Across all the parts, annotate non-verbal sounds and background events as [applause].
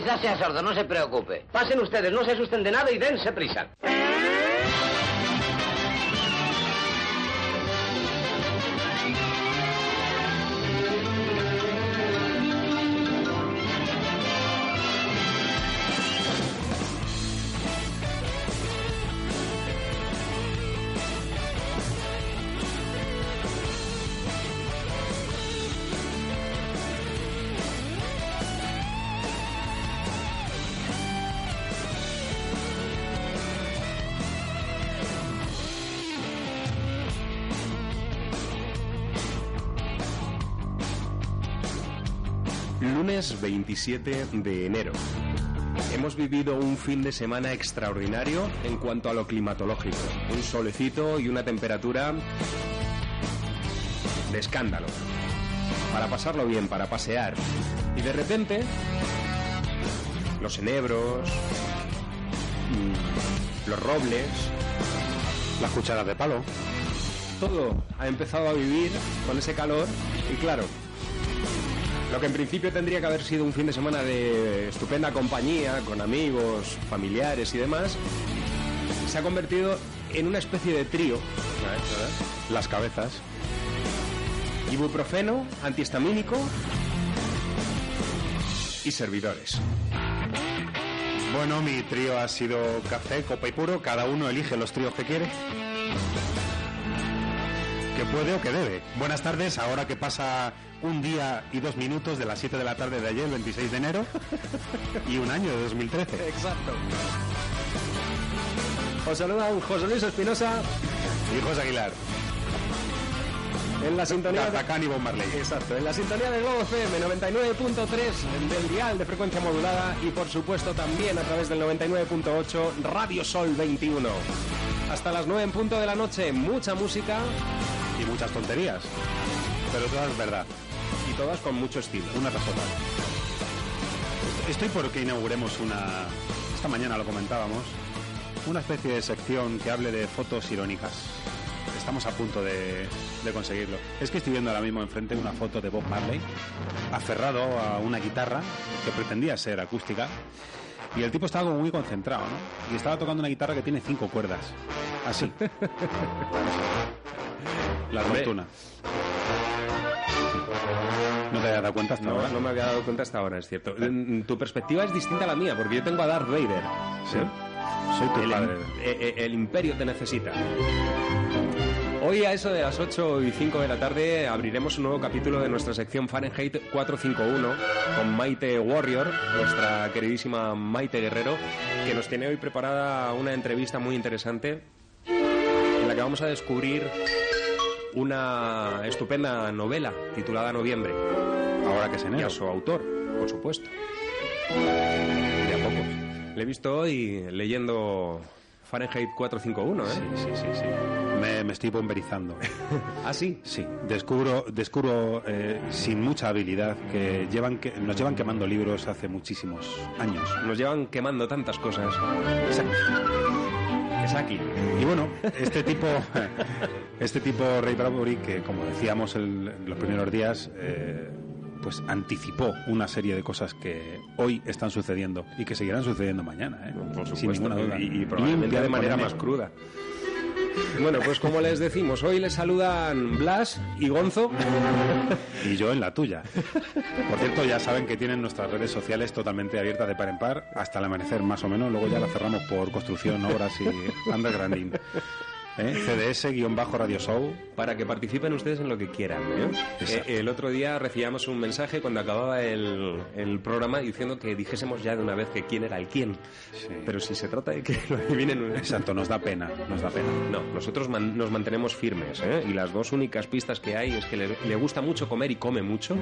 Quizás sea sordo, no se preocupe. Pasen ustedes, no se asusten de nada y dense prisa. 27 de enero. Hemos vivido un fin de semana extraordinario en cuanto a lo climatológico. Un solecito y una temperatura de escándalo. Para pasarlo bien, para pasear. Y de repente, los enebros, mm, los robles, Las cucharas de palo. todo ha empezado a vivir con ese calor y claro, lo que en principio tendría que haber sido un fin de semana de estupenda compañía, con amigos, familiares y demás, se ha convertido en una especie de trío. Las cabezas. Ibuprofeno, antihistamínico y servidores. Bueno, mi trío ha sido café, copa y puro. Cada uno elige los tríos que quiere. Que puede o que debe. Buenas tardes, ahora que pasa un día y dos minutos de las 7 de la tarde de ayer, 26 de enero, y un año de 2013. Exacto. Os saludan José Luis Espinosa Y José Aguilar, en la sintonía de... Y Bob Marley. Exacto, en la sintonía de Globo FM 99.3 del dial de frecuencia modulada y por supuesto también a través del 99.8 Radio Sol 21. Hasta las 9 en punto de la noche, mucha música muchas tonterías. Pero todas verdad. y todas con mucho estilo. Una tras otra. Estoy por que inauguremos una. Esta mañana lo comentábamos. Una especie de sección que hable de fotos irónicas. Estamos a punto de, de conseguirlo. Es que estoy viendo ahora mismo enfrente una foto de Bob Marley, aferrado a una guitarra que pretendía ser acústica. Y el tipo estaba como muy concentrado, ¿no? Y estaba tocando una guitarra que tiene cinco cuerdas. Así. [laughs] La fortuna. ¿No te habías dado cuenta hasta No, ahora? no me había dado cuenta hasta ahora, es cierto. Tu perspectiva es distinta a la mía, porque yo tengo a Darth Vader. Sí. Soy tu El, padre. eh, eh, el imperio te necesita. Hoy a eso de las 8 y 5 de la tarde abriremos un nuevo capítulo de nuestra sección Fahrenheit 451 con Maite Warrior, nuestra queridísima Maite Guerrero, que nos tiene hoy preparada una entrevista muy interesante que vamos a descubrir una estupenda novela titulada Noviembre Ahora que y enero. a su autor, por supuesto. De a pocos. Le he visto hoy leyendo Fahrenheit 451, ¿eh? Sí, sí, sí, sí. Me, me estoy bomberizando. [laughs] Ah, sí. Sí, descubro, descubro eh, sin mucha habilidad que llevan que nos llevan quemando libros hace muchísimos años. Nos llevan quemando tantas cosas. Es aquí. Y bueno, este tipo, [laughs] este tipo Ray Bradbury, que como decíamos en los primeros días, eh, pues anticipó una serie de cosas que hoy están sucediendo y que seguirán sucediendo mañana, ¿eh? Por supuesto. sin ninguna duda. Y, y probablemente de manera más cruda. Bueno, pues como les decimos, hoy les saludan Blas y Gonzo. Y yo en la tuya. Por cierto, ya saben que tienen nuestras redes sociales totalmente abiertas de par en par hasta el amanecer más o menos. Luego ya la cerramos por construcción, obras y undergrounding. ¿Eh? CDS-Radio Show. para que participen ustedes en lo que quieran. ¿eh? Eh, el otro día recibíamos un mensaje cuando acababa el, el programa diciendo que dijésemos ya de una vez que quién era el quién. Sí. Pero si se trata de que lo adivinen... Exacto, nos da pena, nos da pena. No, nosotros man- nos mantenemos firmes, ¿eh? Y las dos únicas pistas que hay es que le, le gusta mucho comer y come mucho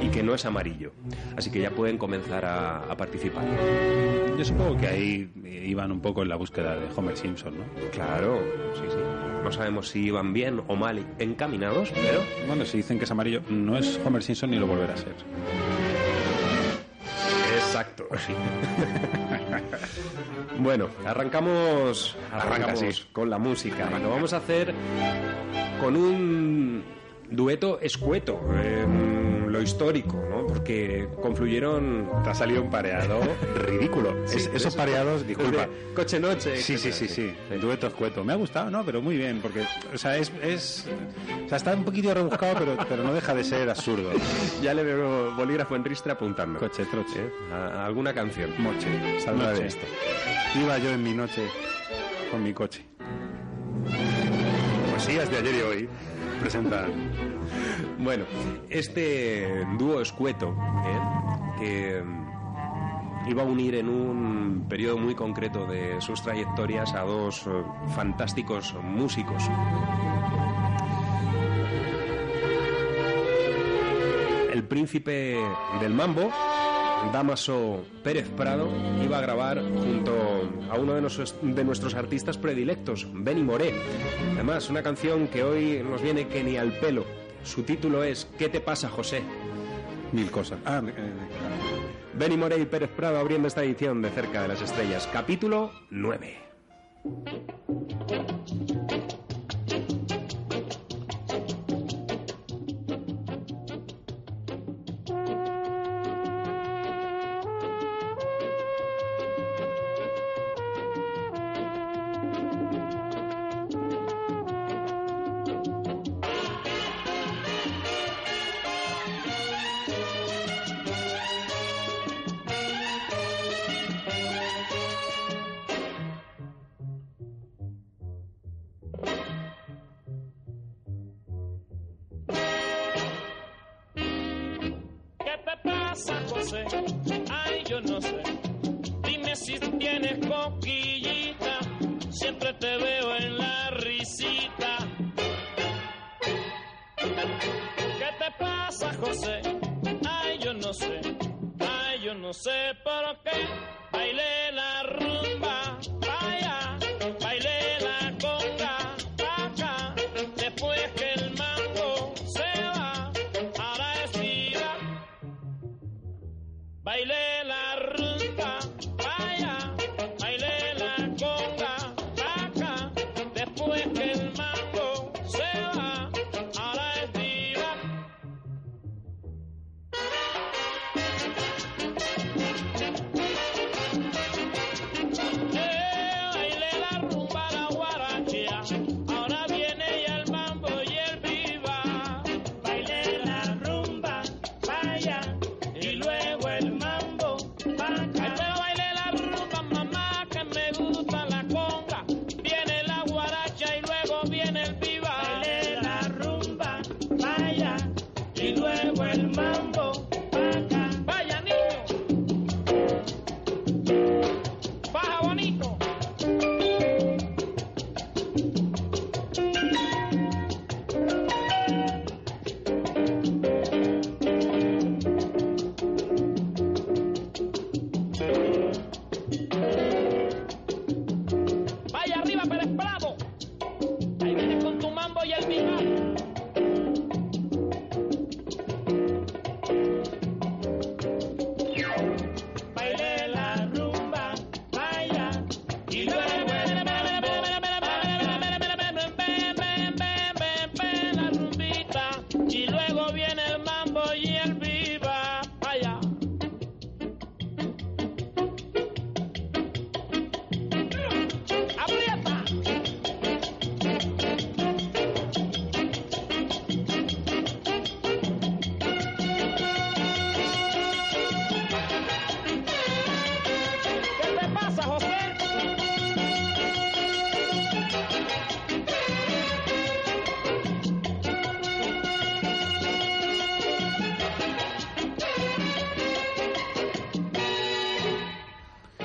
y que no es amarillo. Así que ya pueden comenzar a, a participar. Yo supongo que ahí iban un poco en la búsqueda de Homer Simpson, ¿no? Claro, sí, sí. No sabemos si iban bien o mal encaminados, pero Bueno, si dicen que es amarillo, no es Homer Simpson ni lo volverá a ser. Exacto, sí. [laughs] bueno, arrancamos, arrancamos Arranca, sí. con la música. Lo vamos a hacer con un dueto escueto, en lo histórico, ¿no? porque confluyeron Te ha salido un pareado [laughs] ridículo. Es- Sí, esos eso- pareados, disculpa. coche noche. Sí, sí, sí, sí. El dueto escueto. Me ha gustado, ¿no? Pero muy bien, porque, o sea, es, es o sea, está un poquito rebuscado, pero, pero no deja de ser absurdo. [laughs] Ya le veo bolígrafo en ristre apuntando. Coche, troche. ¿Eh? A, a alguna canción. Moche, saldrá Noche. de esto. Iba yo en mi noche con mi coche. Poesías de ayer y hoy presentan Bueno, este dúo escueto, ¿eh? que mm, iba a unir en un periodo muy concreto de sus trayectorias a dos eh, fantásticos músicos. El príncipe del mambo, Damaso Pérez Prado, iba a grabar junto a uno de de nuestros artistas predilectos, Benny Moré. Además, una canción que hoy nos viene que ni al pelo. Su título es ¿Qué te pasa, José? mil cosas. Ah, eh, Benny Moré y Pérez Prado abriendo esta edición de Cerca de las Estrellas, capítulo 9.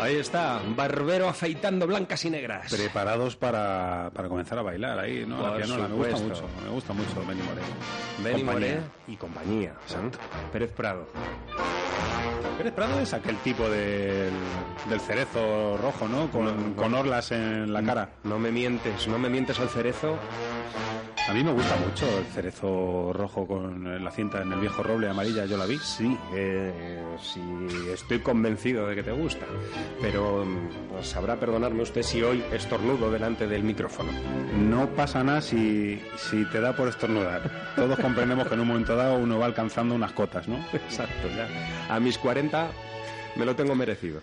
Ahí está, Barbero afeitando blancas y negras. preparados para, para comenzar a bailar ahí, ¿no? La Por pianola, me gusta mucho, me gusta mucho Benny Moré. Benny. Moré y compañía. Exacto. Pérez Prado. Pérez Prado es aquel tipo del, del cerezo rojo, ¿no? Con, No, no. con orlas en la cara. No me mientes, no me mientes al cerezo. A mí me gusta mucho el cerezo rojo con la cinta en el viejo roble amarilla, yo la vi. Sí, eh, sí, estoy convencido de que te gusta. Pero pues, sabrá perdonarme usted si hoy estornudo delante del micrófono. No pasa nada si, si te da por estornudar. Todos comprendemos que en un momento dado uno va alcanzando unas cotas, ¿no? Exacto, ya. A mis 40 me lo tengo merecido.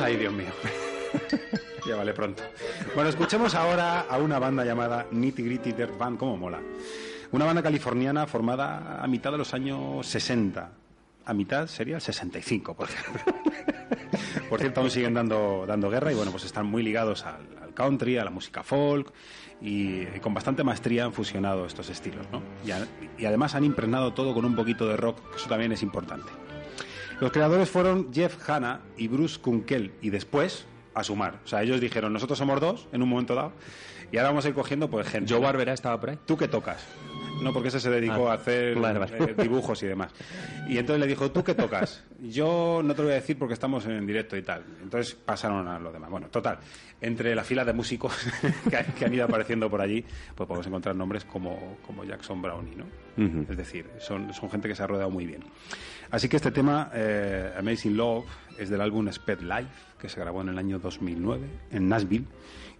Ay, Dios mío. [laughs] ya vale pronto. Bueno, escuchemos ahora a una banda llamada Nitty Gritty Dirt Band, como mola. Una banda californiana formada a mitad de los años 60. A mitad sería el 65, por ejemplo. [laughs] por cierto, aún siguen dando, dando guerra y bueno, pues están muy ligados al, country, a la música folk y, con bastante maestría han fusionado estos estilos, ¿no? Y, y además han impregnado todo con un poquito de rock, que eso también es importante. Los creadores fueron Jeff Hanna y Bruce Kunkel y después a sumar. O sea, ellos dijeron, nosotros somos dos en un momento dado y ahora vamos a ir cogiendo pues gente. ¿Joe Barbera estaba por ahí? ¿Tú qué tocas? No, porque ese se dedicó Ah, a hacer eh, dibujos y demás. Y entonces le dijo, ¿tú qué tocas? Yo no te lo voy a decir porque estamos en directo y tal. Entonces pasaron a lo demás. Bueno, total, entre la fila de músicos [laughs] que, que han ido apareciendo por allí, pues podemos encontrar nombres como, como Jackson Brownie, ¿no? Es decir, son, son gente que se ha rodeado muy bien. Así que este tema, eh, Amazing Love, es del álbum Sped Life, que se grabó en el año 2009 en Nashville.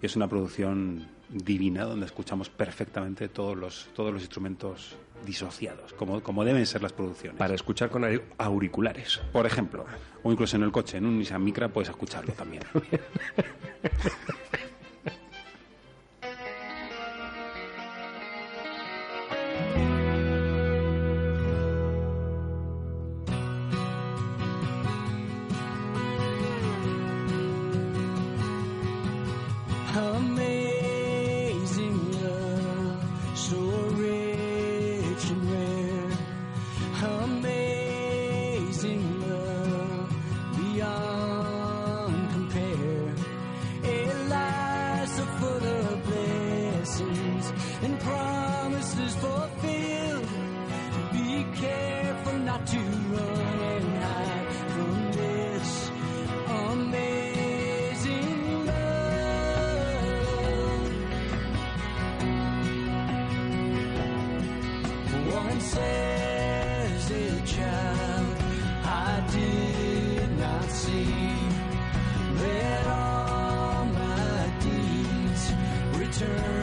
Y es una producción divina donde escuchamos perfectamente todos los, todos los instrumentos disociados, como, como deben ser las producciones. Para escuchar con au- auriculares. Por ejemplo, o incluso en el coche, en un Nissan Micra puedes escucharlo también. [laughs] A child, I did not see. That all my deeds. Returned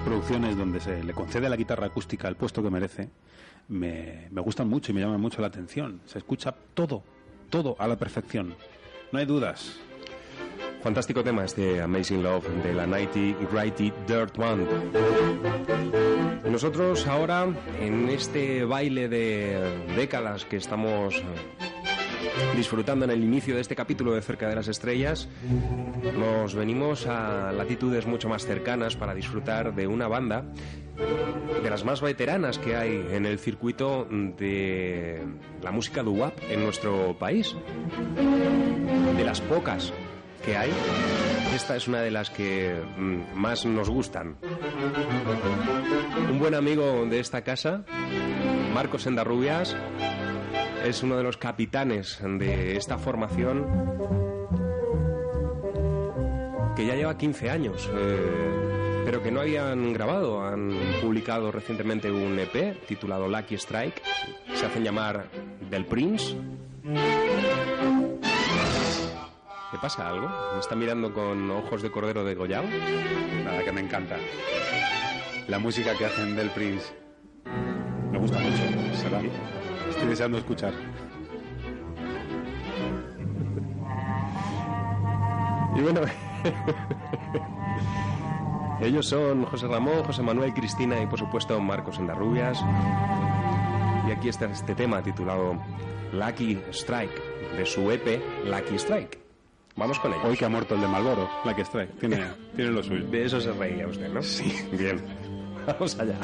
producciones donde se le concede la guitarra acústica el puesto que merece, me, me gustan mucho y me llaman mucho la atención. Se escucha todo, todo a la perfección. No hay dudas. Fantástico tema este Amazing Love de la Nighty Gritty Dirt Band. Nosotros ahora, en este baile de décadas que estamos disfrutando en el inicio de este capítulo de Cerca de las Estrellas, nos venimos a latitudes mucho más cercanas para disfrutar de una banda de las más veteranas que hay en el circuito de la música doo-wop en nuestro país. De las pocas que hay, esta es una de las que mm, más nos gustan. Un buen amigo de esta casa, Marcos Endarrubias, es uno de los capitanes de esta formación que ya lleva 15 años, eh, pero que no habían grabado. Han publicado recientemente un EP titulado Lucky Strike. Se hacen llamar Del Prince. ¿Le pasa algo? ¿Me está mirando con ojos de cordero degollado? Nada, que me encanta. La música que hacen del Prince me gusta mucho. ¿Será? Estoy deseando escuchar. Y bueno, [laughs] ellos son José Ramón, José Manuel, Cristina y por supuesto Marcos Endarrubias. Y aquí está este tema titulado Lucky Strike, de su EP Lucky Strike. Vamos con ello. Hoy que ha muerto el de Malboro, que extrae. Tiene, tiene lo suyo. De eso se reía usted, ¿no? Sí. Bien. [laughs] Vamos allá.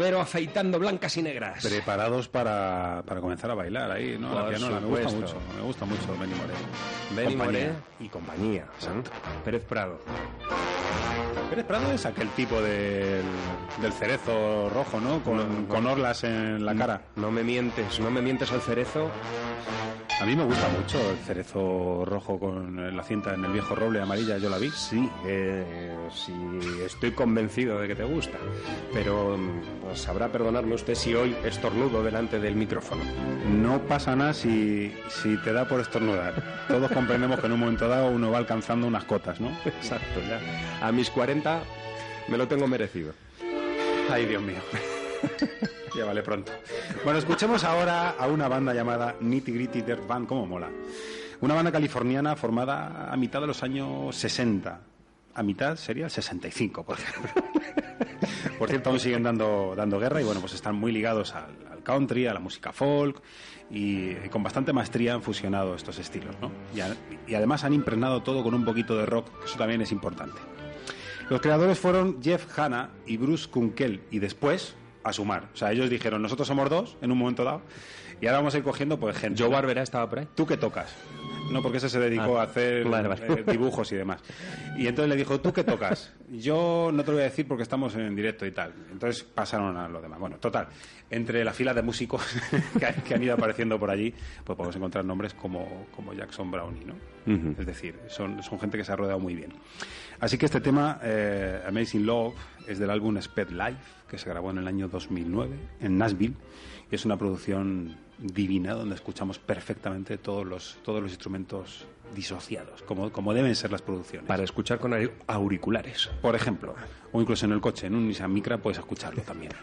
Barbero afeitando blancas y negras. Preparados para, para comenzar a bailar ahí, ¿no? La pianola. Me gusta mucho, me gusta mucho Benny Moré. Benny. Moré y compañía. Exacto. Pérez Prado. Pérez Prado es aquel tipo del, del cerezo rojo, ¿no? Con, con orlas en la cara. No me mientes, no me mientes al cerezo. A mí me gusta mucho el cerezo rojo con la cinta en el viejo roble amarilla, yo la vi. Sí, eh, sí, estoy convencido de que te gusta. Pero mm, pues, sabrá perdonarme usted si hoy estornudo delante del micrófono. No pasa nada si, si te da por estornudar. Todos comprendemos que en un momento dado uno va alcanzando unas cotas, ¿no? [laughs] Exacto, ya. A mis 40 me lo tengo merecido. Ay, Dios mío. [laughs] ya vale pronto. Bueno, escuchemos ahora a una banda llamada Nitty Gritty Dirt Band, como mola. Una banda californiana formada a mitad de los años 60. A mitad sería el 65, por ejemplo. [laughs] por cierto, aún siguen dando, dando guerra y bueno, pues están muy ligados al, country, a la música folk y, con bastante maestría han fusionado estos estilos, ¿no? Y, además han impregnado todo con un poquito de rock, eso también es importante. Los creadores fueron Jeff Hanna y Bruce Kunkel y después a sumar. O sea, ellos dijeron, nosotros somos dos en un momento dado y ahora vamos a ir cogiendo pues gente. Joe. Barbera estaba por ahí. ¿Tú qué tocas? No, porque ese se dedicó Ah, a hacer vale, vale. eh, dibujos y demás. Y entonces le dijo, ¿tú qué tocas? Yo no te lo voy a decir porque estamos en directo y tal. Entonces pasaron a lo demás. Bueno, total, entre la fila de músicos [laughs] que, han- ido apareciendo por allí, pues podemos encontrar nombres como, como Jackson Brownie, ¿no? Es decir, son, son gente que se ha rodeado muy bien. Así que este tema, eh, Amazing Love, es del álbum Sped Life, que se grabó en el año 2009 en Nashville. Y es una producción divina donde escuchamos perfectamente todos los, todos los instrumentos disociados, como, como deben ser las producciones. Para escuchar con au- auriculares. Por ejemplo, o incluso en el coche, en un Nissan Micra puedes escucharlo también. [laughs]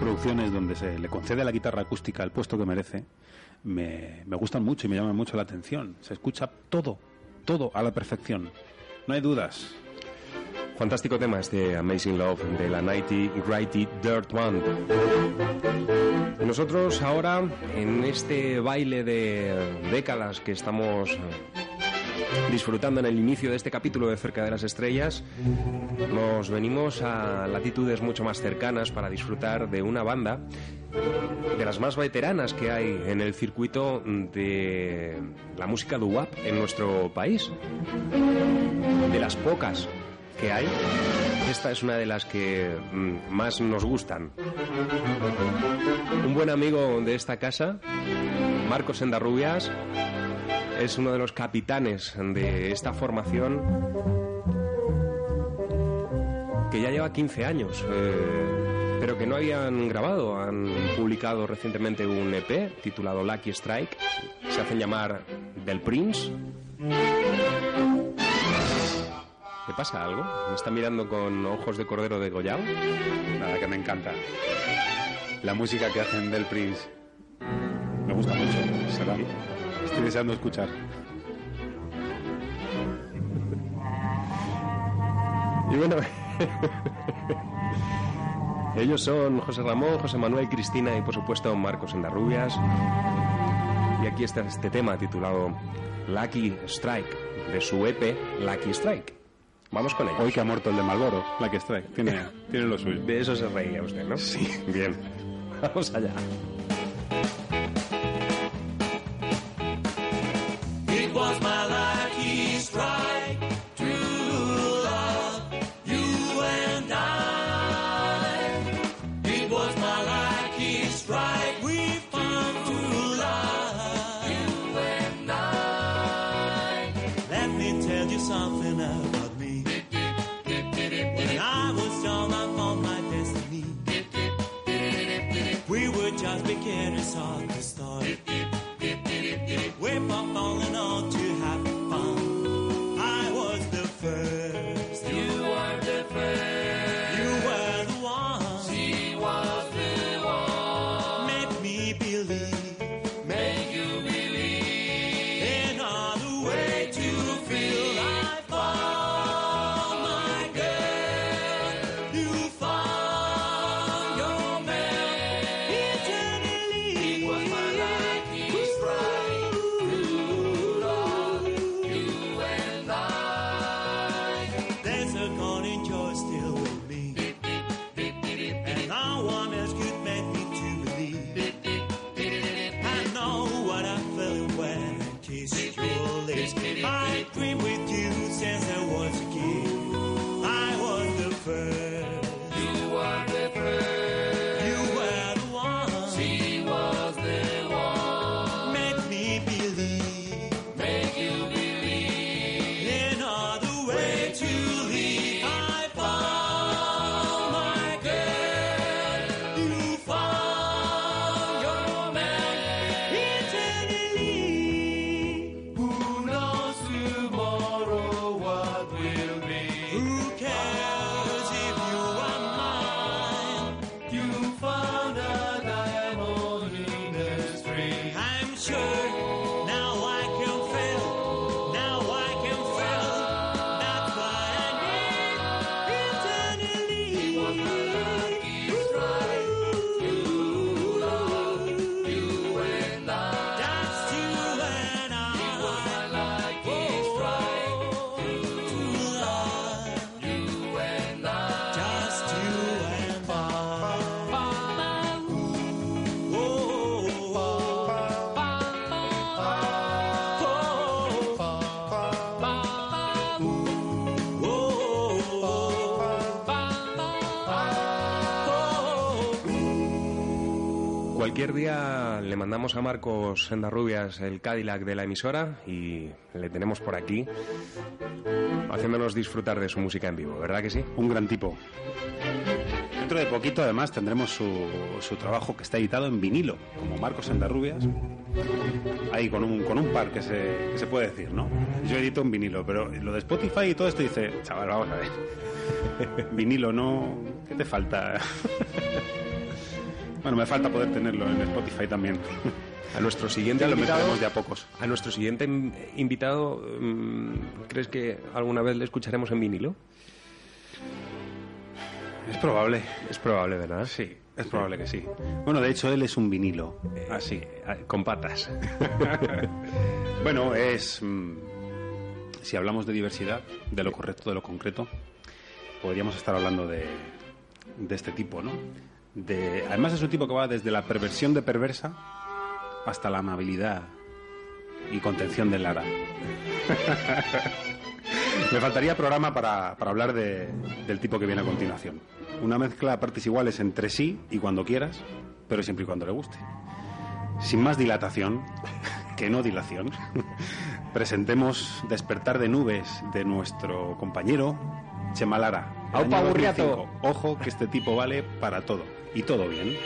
Producciones donde se le concede a la guitarra acústica el puesto que merece, me, gustan mucho y me llaman mucho la atención. Se escucha todo, todo a la perfección. No hay dudas. Fantástico tema este Amazing Love de la Nighty Gritty Dirt Band. Nosotros ahora, en este baile de décadas que estamos disfrutando en el inicio de este capítulo de Cerca de las Estrellas, nos venimos a latitudes mucho más cercanas para disfrutar de una banda de las más veteranas que hay en el circuito de la música doo-wop en nuestro país. De las pocas que hay, esta es una de las que mm, más nos gustan. Un buen amigo de esta casa, Marcos Endarrubias, es uno de los capitanes de esta formación que ya lleva 15 años, eh, pero que no habían grabado. Han publicado recientemente un EP titulado Lucky Strike. Se hacen llamar Del Prince. ¿Le pasa algo? ¿Me está mirando con ojos de cordero de Goyao? Nada, que me encanta. La música que hacen del Prince me gusta mucho. Será. Estoy deseando escuchar. Y bueno, [laughs] ellos son José Ramón, José Manuel, Cristina y por supuesto Marcos Endarrubias. Y aquí está este tema titulado Lucky Strike, de su EP Lucky Strike. Vamos con ello. Hoy que ha muerto el de Malboro, que Strike. Tiene, tiene lo suyo. De eso se reía usted, ¿no? Sí. Bien. [laughs] Vamos allá. Cualquier día le mandamos a Marcos Sendarrubias el Cadillac de la emisora y le tenemos por aquí haciéndonos disfrutar de su música en vivo, ¿verdad que sí? Un gran tipo. Dentro de poquito, además, tendremos su, su trabajo que está editado en vinilo, como Marcos Endarrubias. Ahí con un, con un par que se, que se puede decir, ¿no? Yo edito en vinilo, pero lo de Spotify y todo esto dice, chaval, vamos a ver. [laughs] vinilo, ¿no? ¿Qué te falta? [laughs] Bueno, me falta poder tenerlo en Spotify también. A nuestro siguiente Ya lo invitado, meteremos de a pocos. a nuestro siguiente in- invitado, mm, ¿crees que alguna vez le escucharemos en vinilo? Es probable. Es probable, ¿verdad? Sí, es probable que sí. Bueno, de hecho, él es un vinilo. Así. Eh, Con patas. [laughs] Bueno, es. mm, si hablamos de diversidad, de lo correcto, de lo concreto, podríamos estar hablando de, de este tipo, ¿no? De, además, es un tipo que va desde la perversión de perversa hasta la amabilidad y contención de Lara. [laughs] Me faltaría programa para, para hablar de- del tipo que viene a continuación. Una mezcla a partes iguales entre sí y cuando quieras, pero siempre y cuando le guste. Sin más dilatación, [laughs] que no dilación, [laughs] presentemos Despertar de Nubes de nuestro compañero Chema Lara. del ¡Aupa, burriato! 2005. Ojo que este tipo vale para todo. Y todo bien.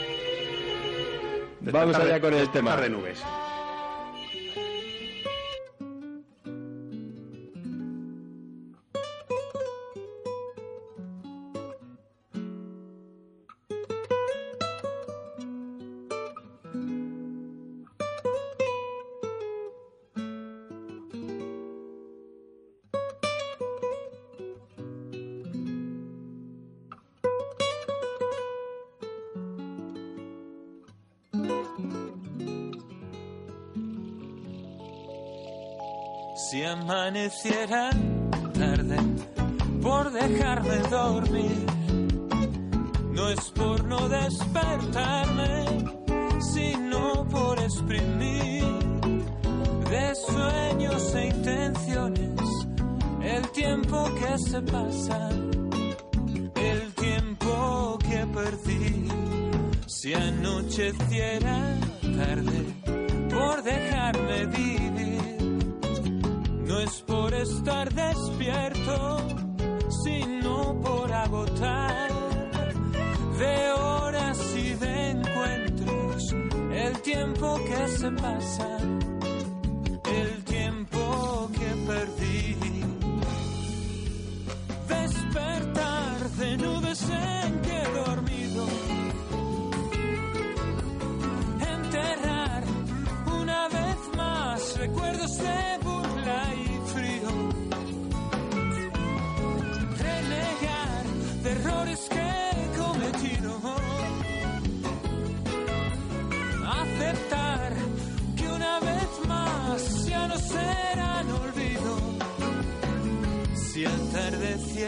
Vamos allá con el tema. de Nubes. Amaneciera tarde por dejarme dormir, no es por no despertarme, sino por exprimir de sueños e intenciones el tiempo que se pasa, el tiempo que perdí. Si anocheciera tarde por dejarme vivir, no es por estar despierto, sino por agotar de horas y de encuentros el tiempo que se pasa, el tiempo que perdí. Despertar de nubes en que he dormido. Enterrar una vez más recuerdos de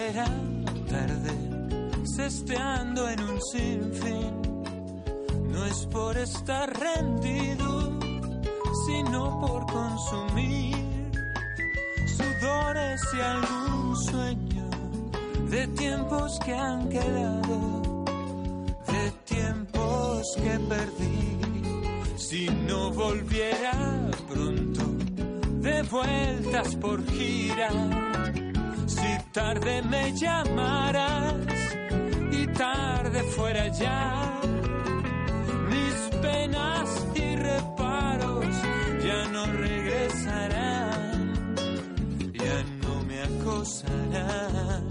atardeciera tarde, sesteando en un sinfín, no es por estar rendido, sino por consumir sudores y algún sueño de tiempos que han quedado, de tiempos que perdí. Si no volviera pronto, de vueltas por gira, si tarde me llamaras y tarde fuera ya, mis penas y reparos ya no regresarán, ya no me acosarán.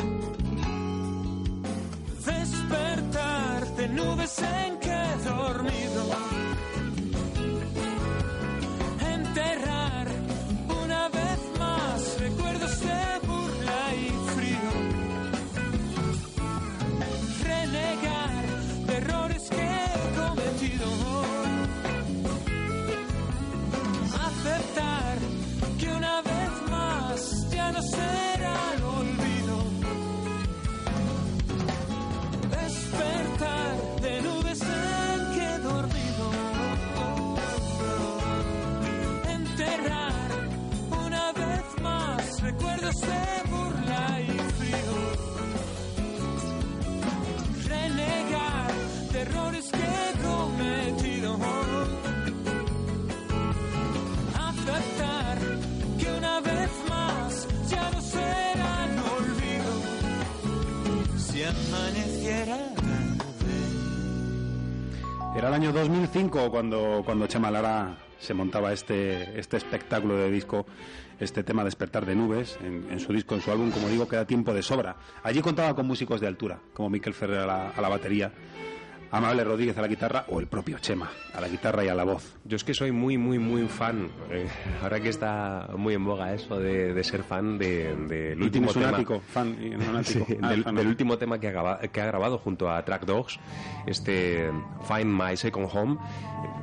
Despertar de nubes en que he dormido. Era el año 2005 cuando, cuando Chema Lara se montaba este, este espectáculo de disco, este tema Despertar de Nubes, en, su disco, en su álbum, como digo, queda tiempo de sobra. Allí contaba con músicos de altura, como Miquel Ferrer a la batería, Amable Rodríguez a la guitarra o el propio Chema a la guitarra y a la voz. Yo es que soy muy, muy, muy fan. eh, ahora que está muy en boga eso de, de ser fan de- del ¿Y último tienes un tema. ático? Fan. Sí, Ah, del, fan. del último tema que ha, graba- que ha grabado junto a Track Dogs, este Find My Second Home,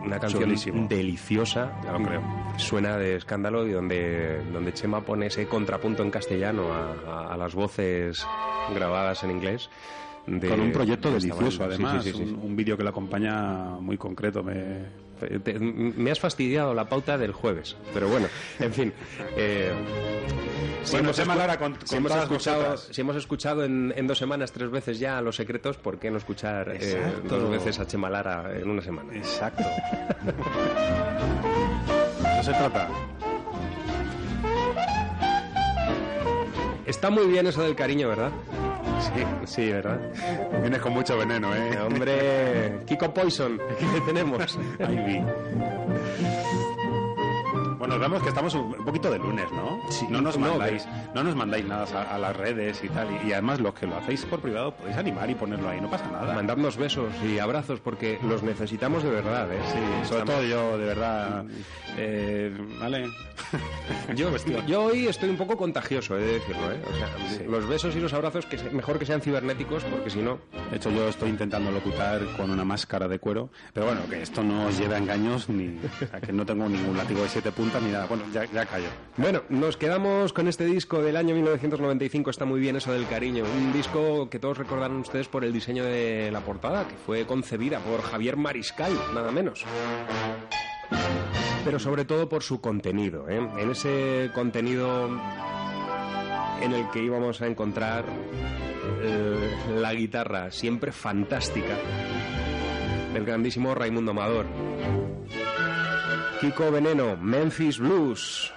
una canción Chulísimo. deliciosa, Ya lo creo. suena de escándalo y donde, donde Chema pone ese contrapunto en castellano a, a- a las voces grabadas en inglés. De- Con un proyecto delicioso, además. sí, sí, sí. Un, un vídeo que le acompaña muy concreto. Me... Te- me has fastidiado la pauta del jueves, pero bueno, en fin. eh, si Bueno, hemos, escu- Lara, con- si con hemos escuchado, si hemos escuchado en, en dos semanas tres veces ya Los Secretos, ¿por qué no escuchar eh, dos veces a Chema Lara en una semana? Exacto. [laughs] ¿De eso se trata? Está muy bien eso del cariño, ¿verdad? Sí, sí, ¿verdad? Vienes con mucho veneno, Eh. Hombre, Kiko Poison, ¿qué tenemos? Ivy. Bueno, vemos que estamos un poquito de lunes, ¿no? Sí, no nos no, mandáis, no nos mandáis nada a, a las redes y tal. Y, y además los que lo hacéis por privado podéis animar y ponerlo ahí, no pasa nada. Mandadnos besos y abrazos porque los necesitamos de verdad, ¿eh? Sí, sobre todo yo, de verdad. Eh, vale. [laughs] Yo, [laughs] yo hoy estoy un poco contagioso, he de decirlo, ¿eh? O sea, los besos y los abrazos, que se- mejor que sean cibernéticos, porque si no... De hecho, yo estoy intentando locutar con una máscara de cuero, pero bueno, que esto no os lleve a engaños, ni a que no tengo ningún látigo de siete puntas Bueno, ya, callo. Bueno, nos quedamos con este disco del año 1995, está muy bien eso del cariño. Un disco que todos recordarán ustedes por el diseño de la portada, que fue concebida por Javier Mariscal, nada menos. Pero sobre todo por su contenido, ¿eh? En ese contenido en el que íbamos a encontrar eh, la guitarra siempre fantástica del grandísimo Raimundo Amador. Kiko Veneno, Memphis Blues.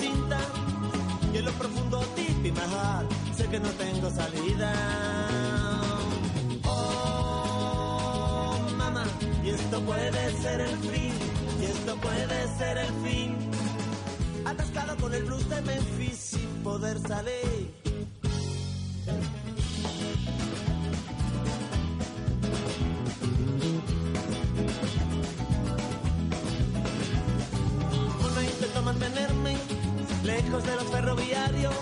Y en lo profundo, tipi mahal, sé que no tengo salida. Oh, mamá, y esto puede ser el fin, y esto puede ser el fin. Atascado con el blues de Memphis sin poder salir. De los ferroviarios.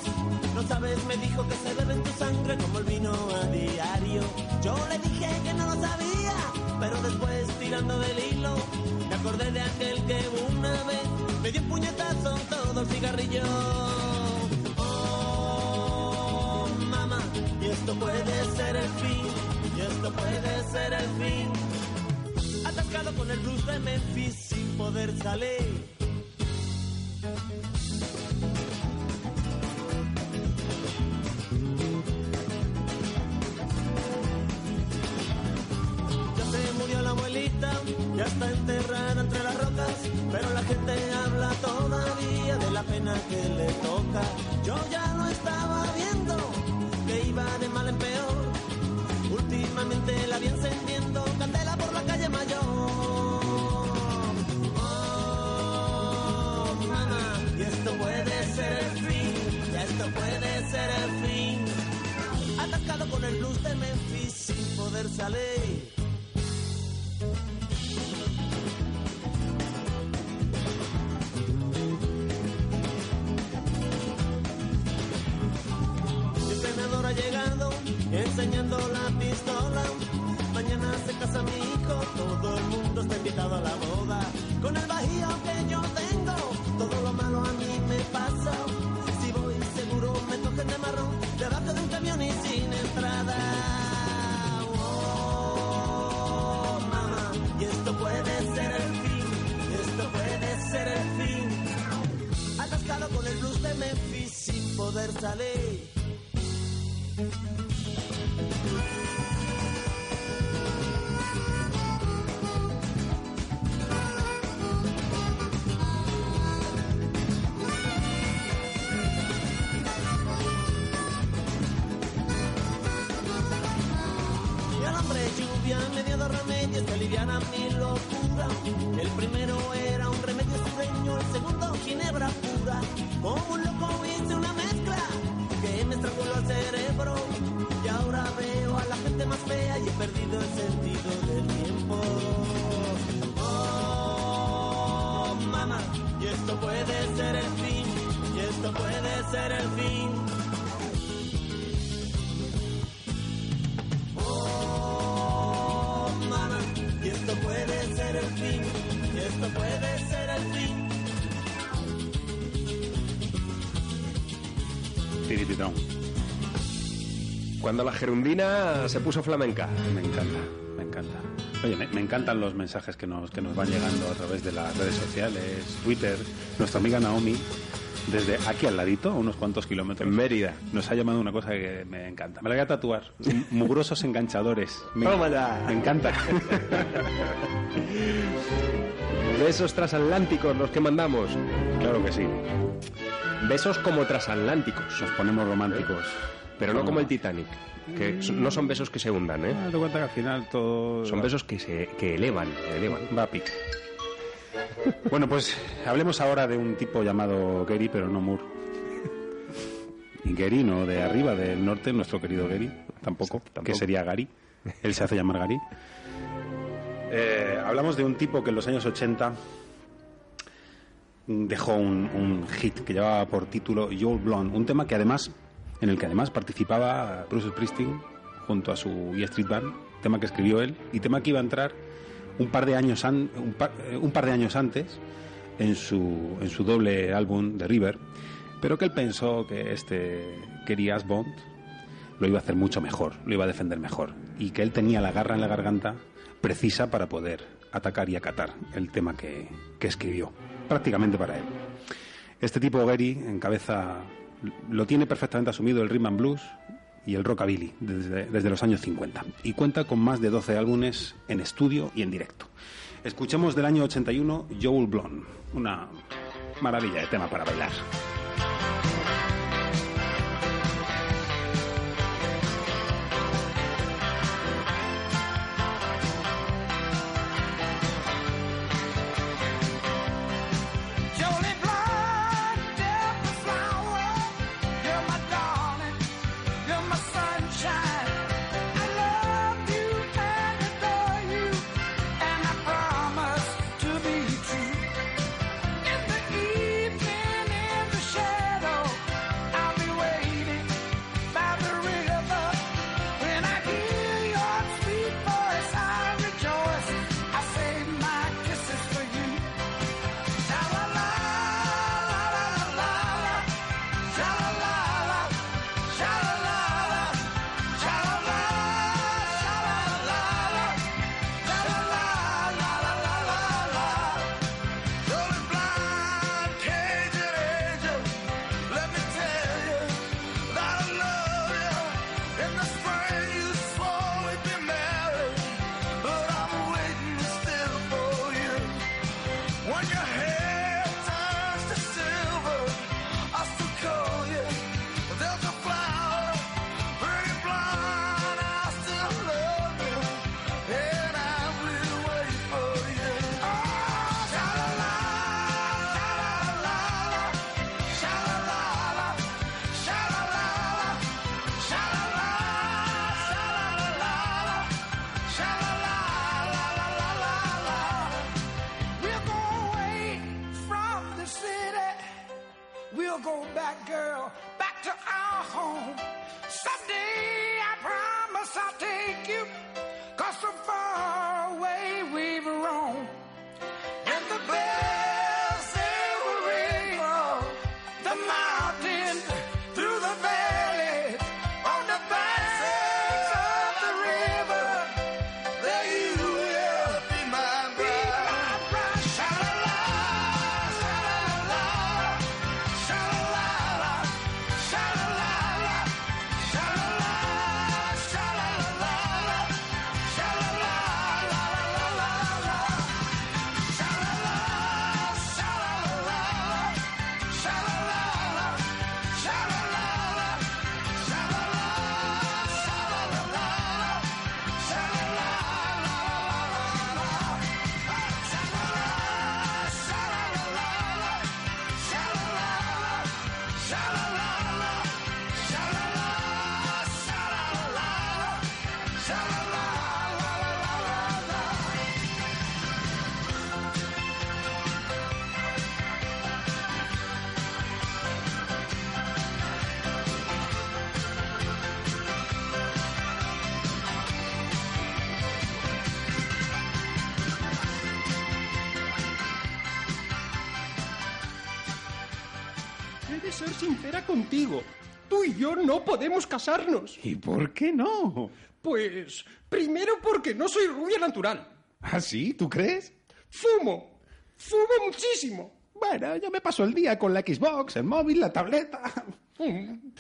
No sabes, me dijo que se bebe en tu sangre como el vino a diario. Yo le dije que no lo sabía, pero después tirando del hilo, me acordé de aquel que una vez me dio un puñetazo todo el cigarrillo. Oh, mamá, y esto puede ser el fin, y esto puede ser el fin. Atascado con el blues de Memphis sin poder salir. Que le toca. Yo ya no estaba viendo que iba de mal en peor. Últimamente la vi encendiendo candela por la calle mayor. Oh, mamá, y esto puede ser el fin, y esto puede ser el fin. Atascado con el blues de Memphis sin poder salir. Enseñando la pistola. Mañana se casa mi hijo, todo el mundo está invitado a la boda. Con el bajío que yo tengo, todo lo malo a mí me pasa. Si voy seguro me cogen de marrón, debajo de un camión y sin entrada. Oh, mamá, y esto puede ser el fin, esto puede ser el fin. Atascado con el blues de Memphis sin poder salir. El primero era un remedio sureño, el segundo ginebra pura. Como un loco hice una mezcla que me estranguló el cerebro. Y ahora veo a la gente más fea y he perdido el sentido del tiempo. Oh, mamá, y esto puede ser el fin, y esto puede ser el fin. Cuando la gerundina se puso flamenca. Me encanta, me encanta. Oye, me, me encantan los mensajes que nos, que nos van llegando a través de las redes sociales, Twitter. Nuestra amiga Naomi, desde aquí al ladito, a unos cuantos kilómetros, En Mérida. nos ha llamado una cosa que me encanta. Me la voy a tatuar. [laughs] Mugrosos enganchadores. Me, me encanta. [laughs] Besos transatlánticos los que mandamos. claro que sí. Besos como transatlánticos. Nos ponemos románticos. Pero no como el Titanic. Que son- no son besos que se hundan, ¿eh? Ah, te cuenta que al final todo... Son besos que se que elevan, elevan. Va a pic. Bueno, pues hablemos ahora de un tipo llamado Gary, pero no Moore. Y Gary, no de arriba, del norte, nuestro querido Gary, tampoco, Tampoco. que sería Gary. Él se hace llamar Gary. Eh, hablamos de un tipo que en los años 80 dejó un, hit que llevaba por título You're Blonde, un tema que además, en el que además participaba Bruce Springsteen junto a su E Street Band, tema que escribió él y tema que iba a entrar un par de años, antes en su, doble álbum de River, pero que él pensó que este quería Bond lo iba a hacer mucho mejor, lo iba a defender mejor y que él tenía la garra en la garganta precisa para poder atacar y acatar el tema que, que escribió, prácticamente para él. Este tipo Gary encabeza, lo tiene perfectamente asumido el rhythm and blues y el rockabilly desde, desde los años 50 y cuenta con más de 12 álbumes en estudio y en directo. Escuchemos del año 81 Joel Blonde, una maravilla de tema para bailar. Ser sincera contigo. Tú y yo no podemos casarnos. ¿Y por qué no? Pues, primero porque no soy rubia natural. ¿Ah, sí? ¿Tú crees? Fumo. Fumo muchísimo. Bueno, yo me paso el día con la Xbox, el móvil, la tableta. Mm.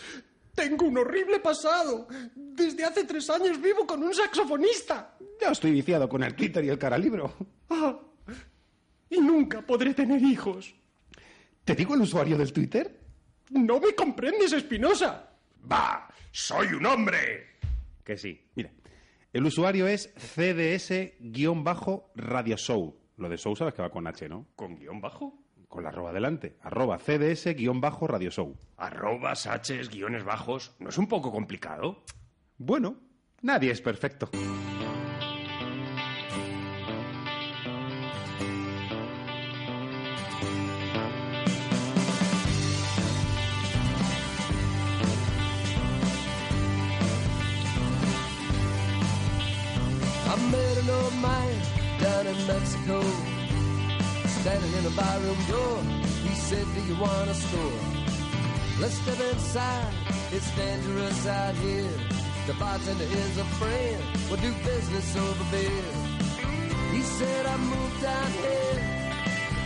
Tengo un horrible pasado. Desde hace tres años vivo con un saxofonista. Yo estoy viciado con el Twitter y el caralibro. Ah, y nunca podré tener hijos. ¿Te digo el usuario del Twitter? No me comprendes, Espinosa. ¡Va! ¡Soy un hombre! Que sí. Mira, el usuario es CDS-Radio Show. Lo de Show sabes que va con H, ¿no? ¿Con guion bajo? Con la arroba delante. Arroba CDS-Radio Show. Arrobas, Hs, guiones bajos. ¿No es un poco complicado? Bueno, nadie es perfecto. Mexico, standing in a barroom door. He said, Do you want a store? Let's step inside, it's dangerous out here. The bartender is a friend, we'll do business over beer. He said, I moved down here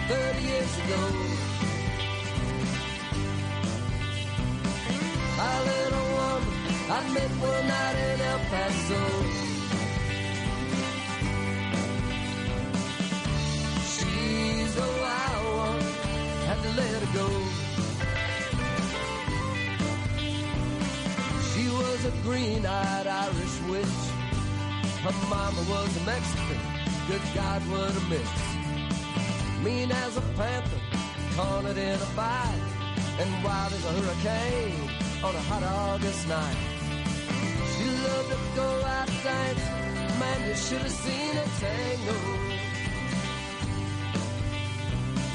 30 years ago. My little woman, I met one night in El Paso. A wild one, had to let her go. She was a green-eyed Irish witch. Her mama was a Mexican. Good God, what a mix. Mean as a panther, cornered in a bite, and wild as a hurricane on a hot August night. She loved to go out dancing. Man, you should have seen her tango.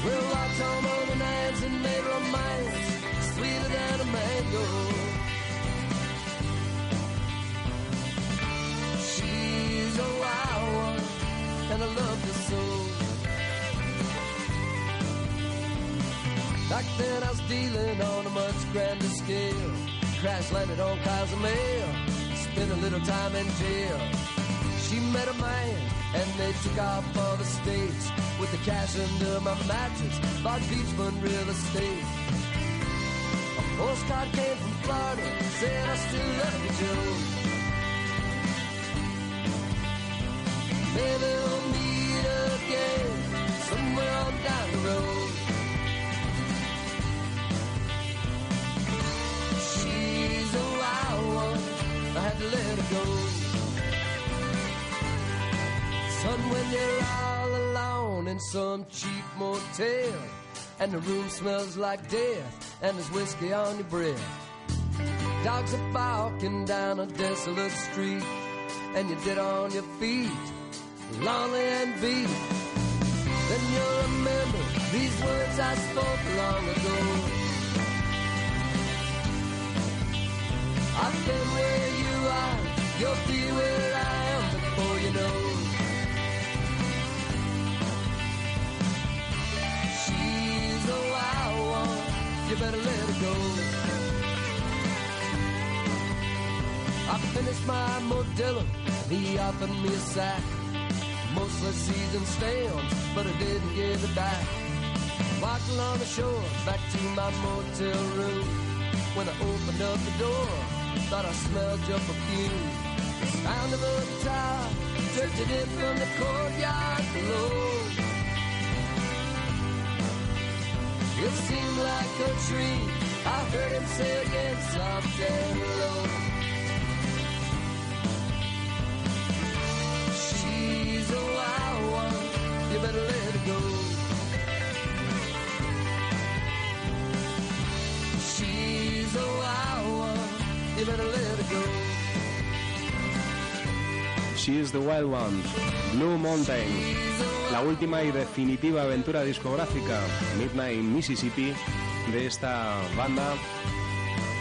We'll watch on the nights and made romance sweeter than a mango. She's a wild one, and I love her so. Back then I was dealing on a much grander scale. Crash landed on Cozumel, spent a little time in jail. She met a man, and they took off for the States. With the cash under my mattress, bought beachfront real estate. A postcard came from Florida, said I still love you, Joe. Maybe we'll meet again, somewhere on down the road. She's a wild one, I had to let her go. Son, when you're all alone in some cheap motel, and the room smells like death, and there's whiskey on your breath. Dogs are barking down a desolate street, and you're dead on your feet, lonely and beat. Then you'll remember these words I spoke long ago. I've been where you are, you'll be where you better let her go. I finished my Modelo, he offered me a sack. Mostly seasoned stems, but I didn't give it back. Walked along the shore, back to my motel room. When I opened up the door, thought I smelled your perfume. The sound of a guitar drifted in from the courtyard below. It seemed like a dream. I heard him say again, soft and low. She's a wild one, you better let her go. She's a wild one, you better let her go. She the Wild One, Blue Mountain, la última y definitiva aventura discográfica, Midnight Mississippi, de esta banda,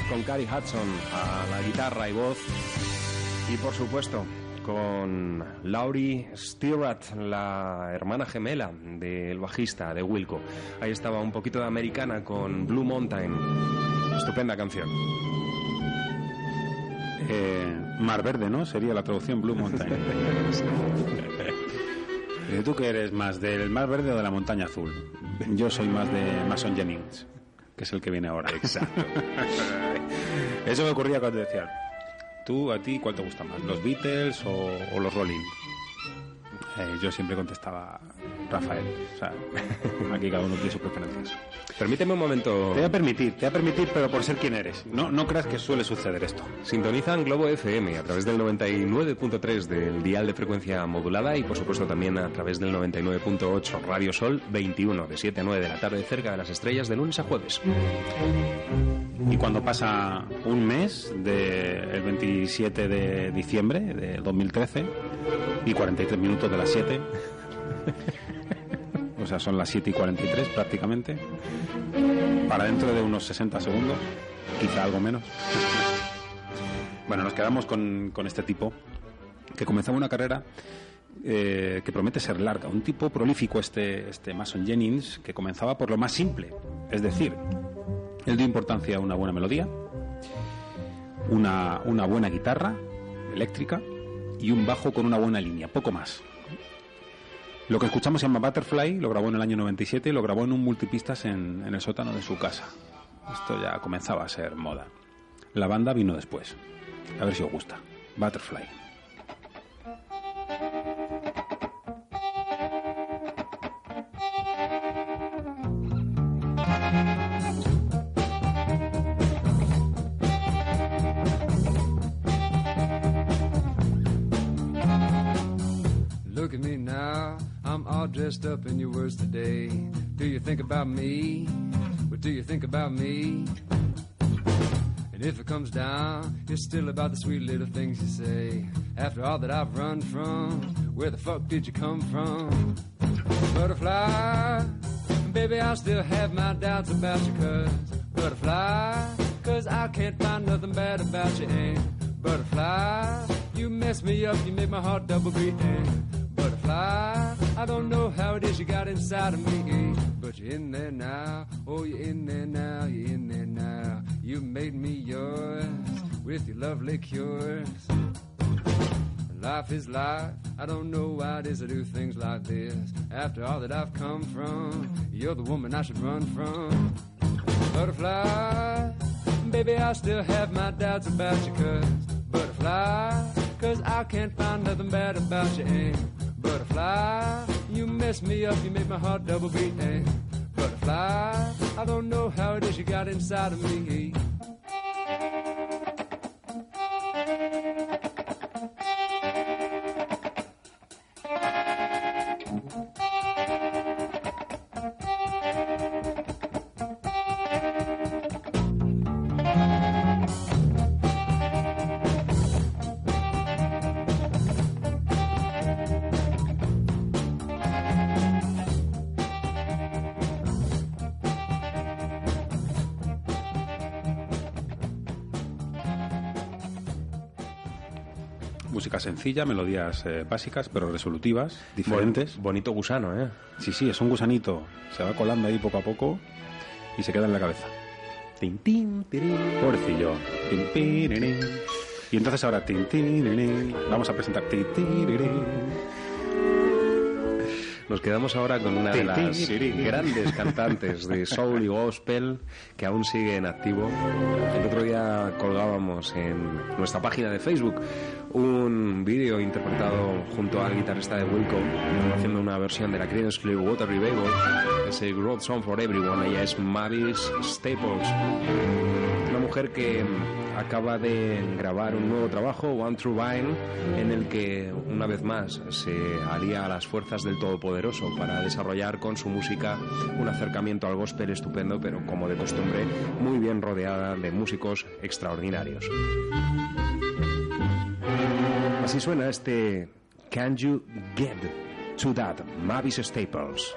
con Cary Hudson a la guitarra y voz, y por supuesto, con Laurie Stewart, la hermana gemela del bajista de Wilco. Ahí estaba un poquito de americana con Blue Mountain. Estupenda canción. Eh, Mar Verde, ¿no? Sería la traducción Blue Mountain. [laughs] Eh, ¿Tú que eres más del Mar Verde o de la Montaña Azul? Yo soy más de Mason Jennings, que es el que viene ahora. Exacto. [laughs] Eso me ocurría cuando decían, ¿tú a ti cuál te gusta más? ¿Los Beatles o, o los Rolling? Eh, yo siempre contestaba Rafael. O sea, [laughs] aquí cada uno tiene sus preferencias. Permíteme un momento. Te voy a permitir, te voy a permitir, pero por ser quien eres. No, no creas que suele suceder esto. Sintonizan Globo FM a través del 99.3 del dial de frecuencia modulada y por supuesto también a través del 99.8 Radio Sol 21 de 7 a 9 de la tarde cerca de las estrellas de lunes a jueves. Y cuando pasa un mes del 27 de diciembre de 2013 y 43 minutos de las 7, [laughs] o sea, son las 7 y 43 prácticamente, para dentro de unos 60 segundos, quizá algo menos. Bueno, nos quedamos con, con este tipo que comenzaba una carrera eh, que promete ser larga. Un tipo prolífico, este, este Mason Jennings, que comenzaba por lo más simple. Es decir, él dio importancia a una buena melodía, una, una buena guitarra eléctrica y un bajo con una buena línea, poco más. Lo que escuchamos se llama Butterfly, lo grabó en el año 97 y lo grabó en un multipistas en, en el sótano de su casa. Esto ya comenzaba a ser moda. La banda vino después. A ver si os gusta. Butterfly. Dressed up in your words today. Do you think about me? What do you think about me? And if it comes down, it's still about the sweet little things you say. After all that I've run from, where the fuck did you come from? Butterfly, baby, I still have my doubts about you, cuz. Butterfly, cause I can't find nothing bad about you, and butterfly, you mess me up, you make my heart double beat, and butterfly, I don't know how it is you got inside of me, but you're in there now, oh, you're in there now, you're in there now. You made me yours with your lovely cures. Life is life. I don't know why it is I do things like this. After all that I've come from, you're the woman I should run from. Butterfly, baby, I still have my doubts about you, cuz. Butterfly, cuz I can't find nothing bad about you, and butterfly, you mess me up, you make my heart double beat, butterfly, I don't know how it is you got inside of me. Sencilla, melodías eh, básicas, pero resolutivas, diferentes. Bonito gusano, ¿eh? Sí, sí, es un gusanito. Se va colando ahí poco a poco y se queda en la cabeza. Tin, tin, tirín. Pobrecillo. Tin. Y entonces ahora, tin, tirirín. vamos a presentar. tin, tirirín. Nos quedamos ahora con una de las grandes cantantes de soul y gospel que aún sigue en activo. El otro día colgábamos en nuestra página de Facebook un vídeo interpretado junto al guitarrista de Wilco haciendo una versión de la Creedence Clearwater Revival. Ese Growth Song for Everyone ella es Mavis Staples mujer que acaba de grabar un nuevo trabajo One True Vine en el que una vez más se alía a las fuerzas del Todopoderoso para desarrollar con su música un acercamiento al gospel estupendo pero como de costumbre muy bien rodeada de músicos extraordinarios Así suena este Can You Get to That, Mavis Staples.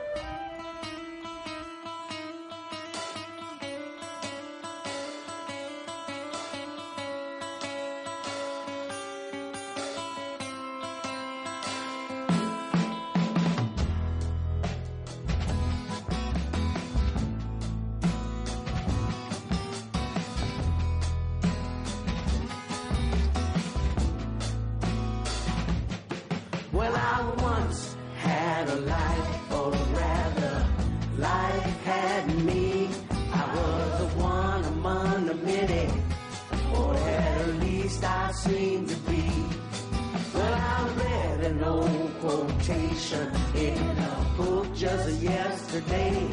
Quotation in a book just yesterday.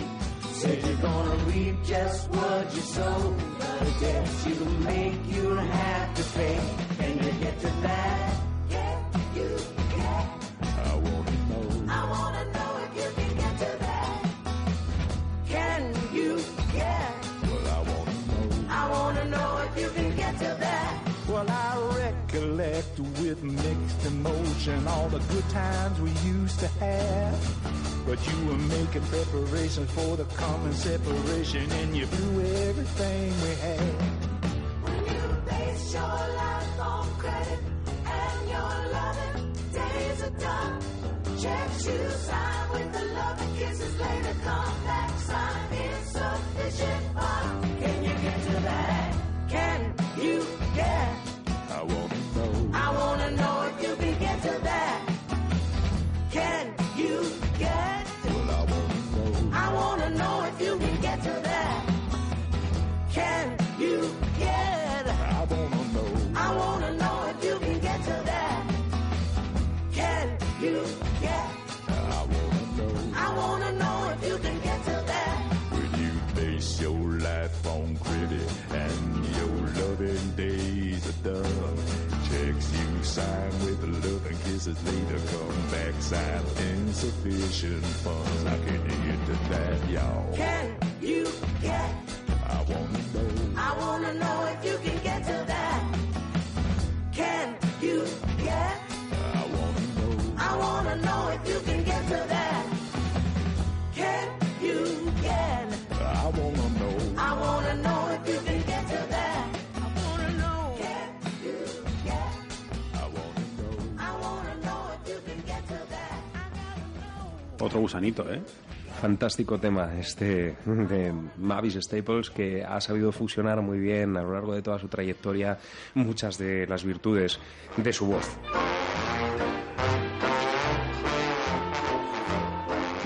Said you're gonna reap just what you sow. The debts you make, you'll have to pay. Can you get to that? With mixed emotion all the good times we used to have. But you were making preparations for the coming separation, and you blew everything we had. When you base your life on credit and your loving days are done, checks you sign with the love loving kisses later come back you get? I wanna know. I wanna know if you can get to that. When you base your life on credit and your loving days are done. Checks you sign with loving kisses later come back sign insufficient funds. How can you get to that, y'all? Can you get? I wanna know. I wanna know if you can get to that. Can Otro gusanito, ¿eh? Fantástico tema este de Mavis Staples que ha sabido fusionar muy bien a lo largo de toda su trayectoria muchas de las virtudes de su voz.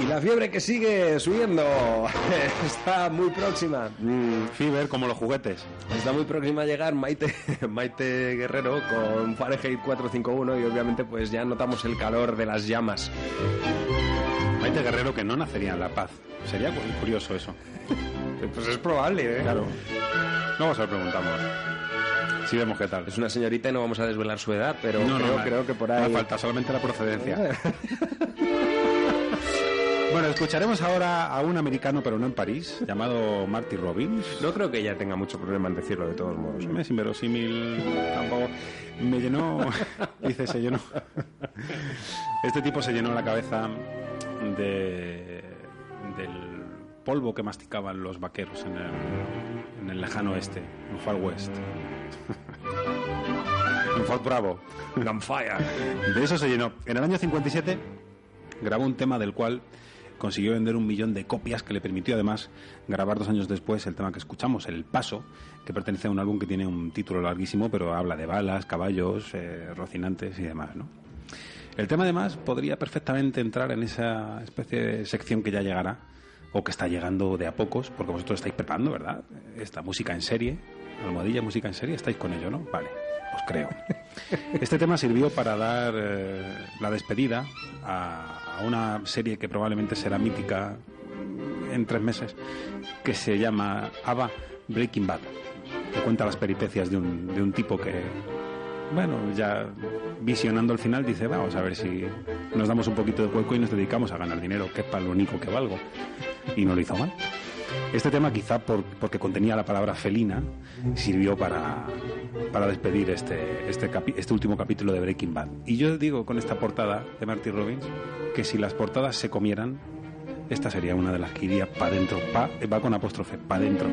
La fiebre que sigue subiendo [laughs] está muy próxima. Mm, Fever, como los juguetes. Está muy próxima a llegar Maite, [laughs] Maite Guerrero con Fahrenheit 451 y obviamente pues ya notamos el calor de las llamas. Maite Guerrero que no nacería en La Paz. Sería cu- curioso eso. [laughs] Pues es probable, ¿eh? Claro. Luego se lo preguntamos. Si vemos qué tal. Es una señorita y no vamos a desvelar su edad, pero No, no, creo, no, creo que por no ahí... hace falta, solamente la procedencia. Bueno, escucharemos ahora a un americano, pero no en París, llamado Marty Robbins. No creo que ella tenga mucho problema en decirlo, de todos modos. ¿eh? Es inverosímil, tampoco. Me llenó, [laughs] dice, se llenó. Este tipo se llenó la cabeza de, del polvo que masticaban los vaqueros en el, en el lejano oeste, en Far West. [laughs] en Fort Bravo. [laughs] Gunfire. De eso se llenó. En el año 57 grabó un tema del cual consiguió vender un millón de copias que le permitió además grabar dos años después el tema que escuchamos, El Paso, que pertenece a un álbum que tiene un título larguísimo, pero habla de balas, caballos, eh, rocinantes y demás, ¿no? El tema además podría perfectamente entrar en esa especie de sección que ya llegará o que está llegando de a pocos, porque vosotros estáis preparando, ¿verdad? Esta música en serie, almohadilla música en serie, estáis con ello, ¿no? Vale, os creo. [laughs] Este tema sirvió para dar eh, la despedida a, a una serie que probablemente será mítica en tres meses, que se llama ABBA Breaking Bad, que cuenta las peripecias de un, de un tipo que, bueno, ya visionando el final dice, vamos a ver si nos damos un poquito de hueco y nos dedicamos a ganar dinero, que es para lo único que valgo. Y no lo hizo mal. Este tema, quizá por- porque contenía la palabra felina, sirvió para, para despedir este, este, capi- este último capítulo de Breaking Bad. Y yo digo con esta portada de Marty Robbins que si las portadas se comieran, esta sería una de las que iría para adentro. Pa, va con apóstrofe, para adentro.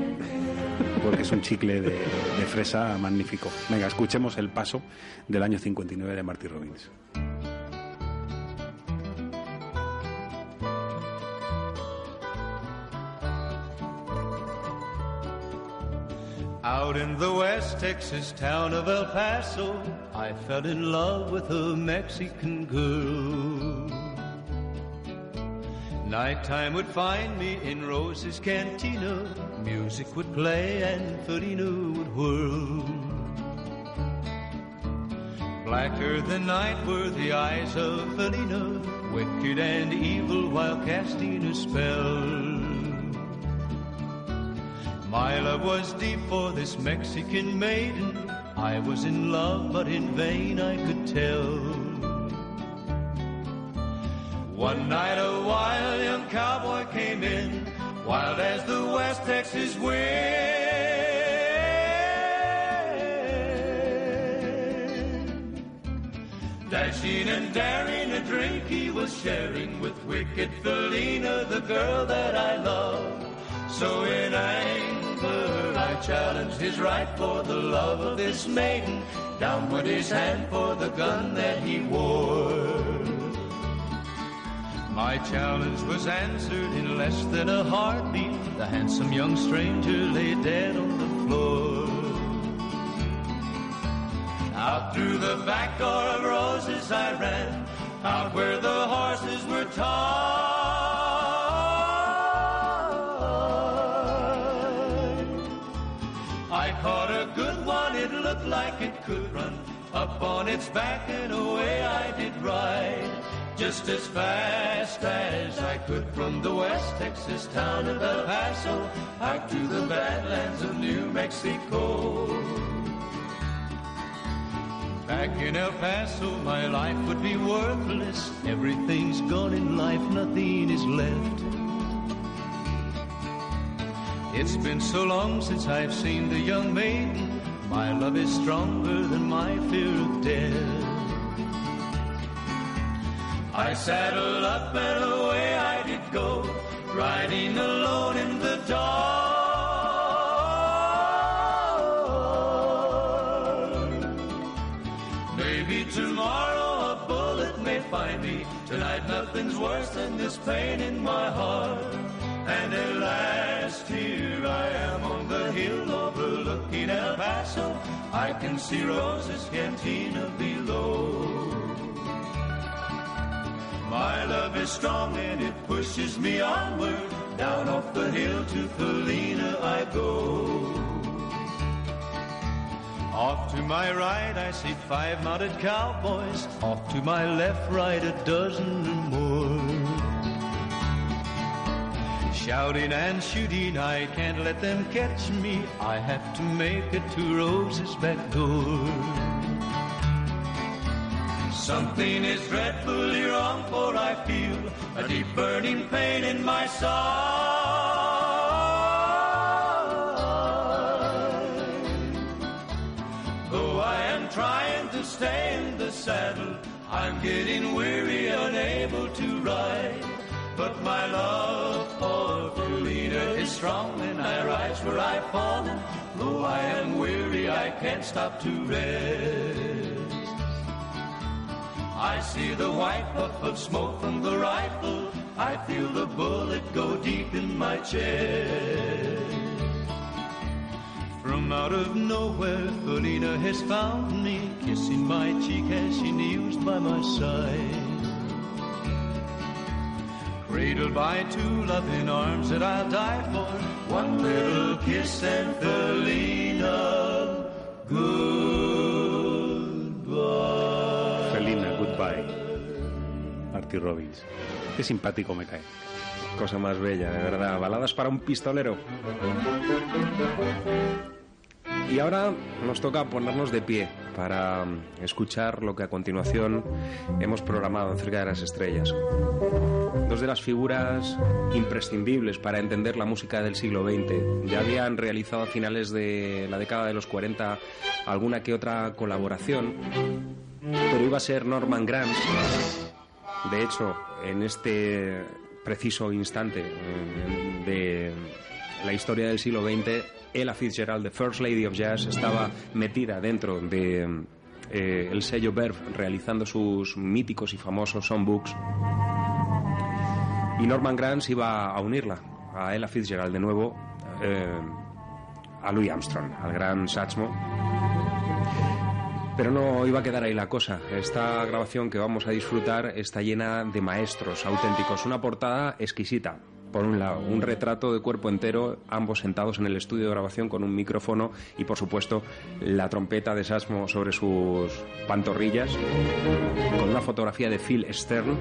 Porque es un chicle de, de fresa magnífico. Venga, escuchemos el paso del año 59 de Marty Robbins. Out in the West Texas town of El Paso, I fell in love with a Mexican girl. Nighttime would find me in Rose's cantina. Music would play and Felina would whirl. Blacker than night were the eyes of Felina, wicked and evil while casting a spell. My love was deep for this Mexican maiden. I was in love, but in vain I could tell. One night a wild young cowboy came in, wild as the West Texas wind. Dashing and daring, a drink he was sharing with wicked Felina, the girl that I love. So in anger I challenged his right for the love of this maiden. Down went his hand for the gun that he wore. My challenge was answered in less than a heartbeat. The handsome young stranger lay dead on the floor. Out through the back door of roses I ran, out where the horses were tied. Like it could run. Up on its back and away I did ride. Just as fast as I could from the West Texas town of El Paso out to the badlands of New Mexico. Back in El Paso, my life would be worthless. Everything's gone in life, nothing is left. It's been so long since I've seen the young maiden. My love is stronger than my fear of death. I saddled up and away I did go, riding alone in the dark. Maybe tomorrow a bullet may find me. Tonight nothing's worse than this pain in my heart. And at last here I am on the hill overlooking El Paso. I can see Rose's cantina below. My love is strong and it pushes me onward. Down off the hill to Felina I go. Off to my right I see five mounted cowboys. Off to my left, right a dozen or more. Shouting and shooting, I can't let them catch me. I have to make it to Rose's back door. Something is dreadfully wrong, for I feel a deep burning pain in my side. Though I am trying to stay in the saddle, I'm getting weary, unable to ride. But my love for Felina is strong, and I rise where I've fallen. Though I am weary, I can't stop to rest. I see the white puff of smoke from the rifle. I feel the bullet go deep in my chest. From out of nowhere, Felina has found me, kissing my cheek as she kneels by my side. Cradled by two loving arms that I'll die for. One little kiss and Felina, goodbye. Felina, goodbye. Marty Robbins. Qué simpático me cae. Cosa más bella, de verdad. Baladas para un pistolero. Y ahora nos toca ponernos de pie para mm, escuchar lo que a continuación hemos programado acerca de las estrellas. Dos de las figuras imprescindibles para entender la música del siglo XX. Ya habían realizado a finales de la década de los 40 alguna que otra colaboración, pero iba a ser Norman Granz. De hecho, en este preciso instante eh, de la historia del siglo XX, Ella Fitzgerald, the First Lady of Jazz, estaba metida dentro de eh, el sello Verve realizando sus míticos y famosos songbooks. Y Norman Granz iba a unirla a Ella Fitzgerald de nuevo eh, a Louis Armstrong, al gran Satchmo. Pero no iba a quedar ahí la cosa. Esta grabación que vamos a disfrutar está llena de maestros auténticos. Una portada exquisita. Por un lado, un retrato de cuerpo entero, ambos sentados en el estudio de grabación con un micrófono y, por supuesto, la trompeta de Sasmo sobre sus pantorrillas, con una fotografía de Phil Stern.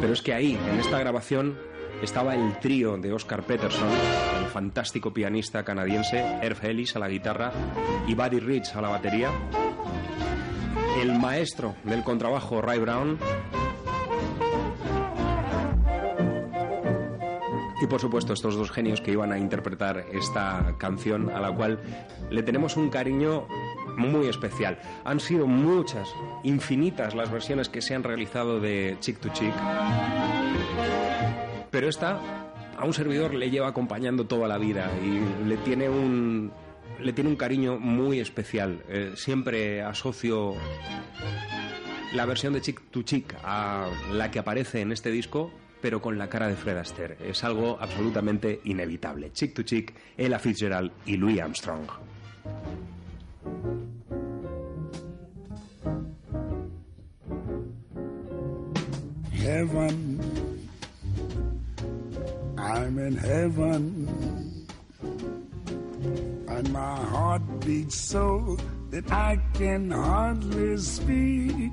Pero es que ahí, en esta grabación, estaba el trío de Oscar Peterson, el fantástico pianista canadiense, Herb Ellis a la guitarra y Buddy Rich a la batería, el maestro del contrabajo Ray Brown y por supuesto estos dos genios que iban a interpretar esta canción a la cual le tenemos un cariño muy especial. Han sido muchas, infinitas las versiones que se han realizado de Chick to Chick. Pero esta a un servidor le lleva acompañando toda la vida y le tiene un le tiene un cariño muy especial. Eh, siempre asocio la versión de Chick to Chick a la que aparece en este disco, pero con la cara de Fred Astaire. Es algo absolutamente inevitable. Chick to Chick, Ella Fitzgerald y Louis Armstrong. I'm in heaven, and my heart beats so that I can hardly speak.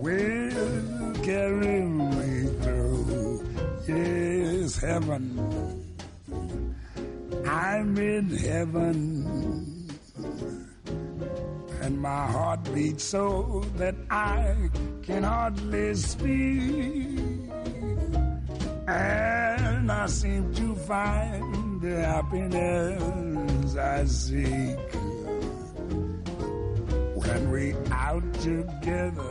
will carry me through. Yes, heaven. I'm in heaven and my heart beats so that I can hardly speak. And I seem to find the happiness I seek when we out together,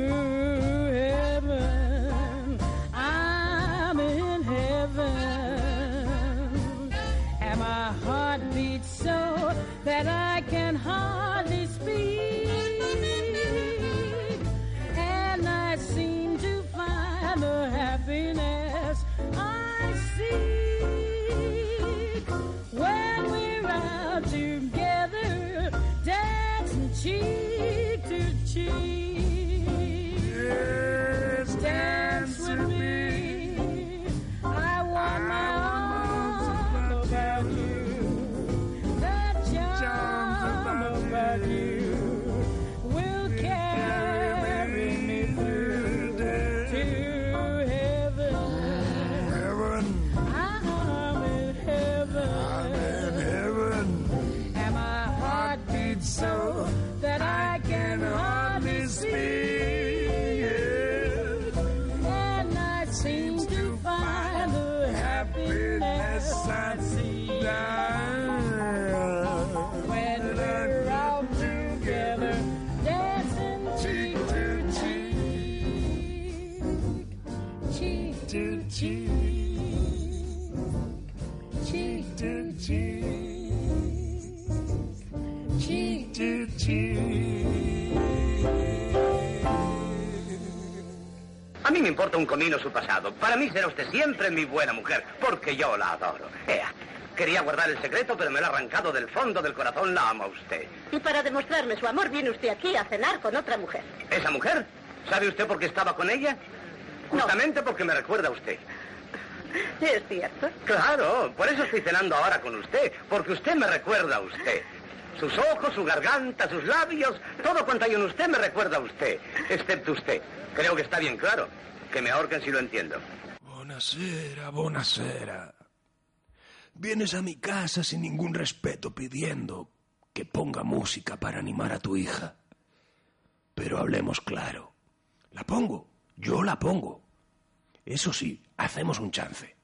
that I su pasado. Para mí será usted siempre mi buena mujer, porque yo la adoro. Ea, quería guardar el secreto, pero me lo ha arrancado del fondo del corazón. La amo a usted. Y para demostrarme su amor viene usted aquí a cenar con otra mujer. ¿Esa mujer? ¿Sabe usted por qué estaba con ella? Justamente porque me recuerda a usted. ¿Es cierto? Claro, por eso estoy cenando ahora con usted, porque usted me recuerda a usted. Sus ojos, su garganta, sus labios, todo cuanto hay en usted me recuerda a usted, excepto usted. Creo que está bien claro. Que me ahorquen si lo entiendo. Buonasera, buonasera. Vienes a mi casa sin ningún respeto pidiendo que ponga música para animar a tu hija. Pero hablemos claro. La pongo, yo la pongo. Eso sí, hacemos un chance.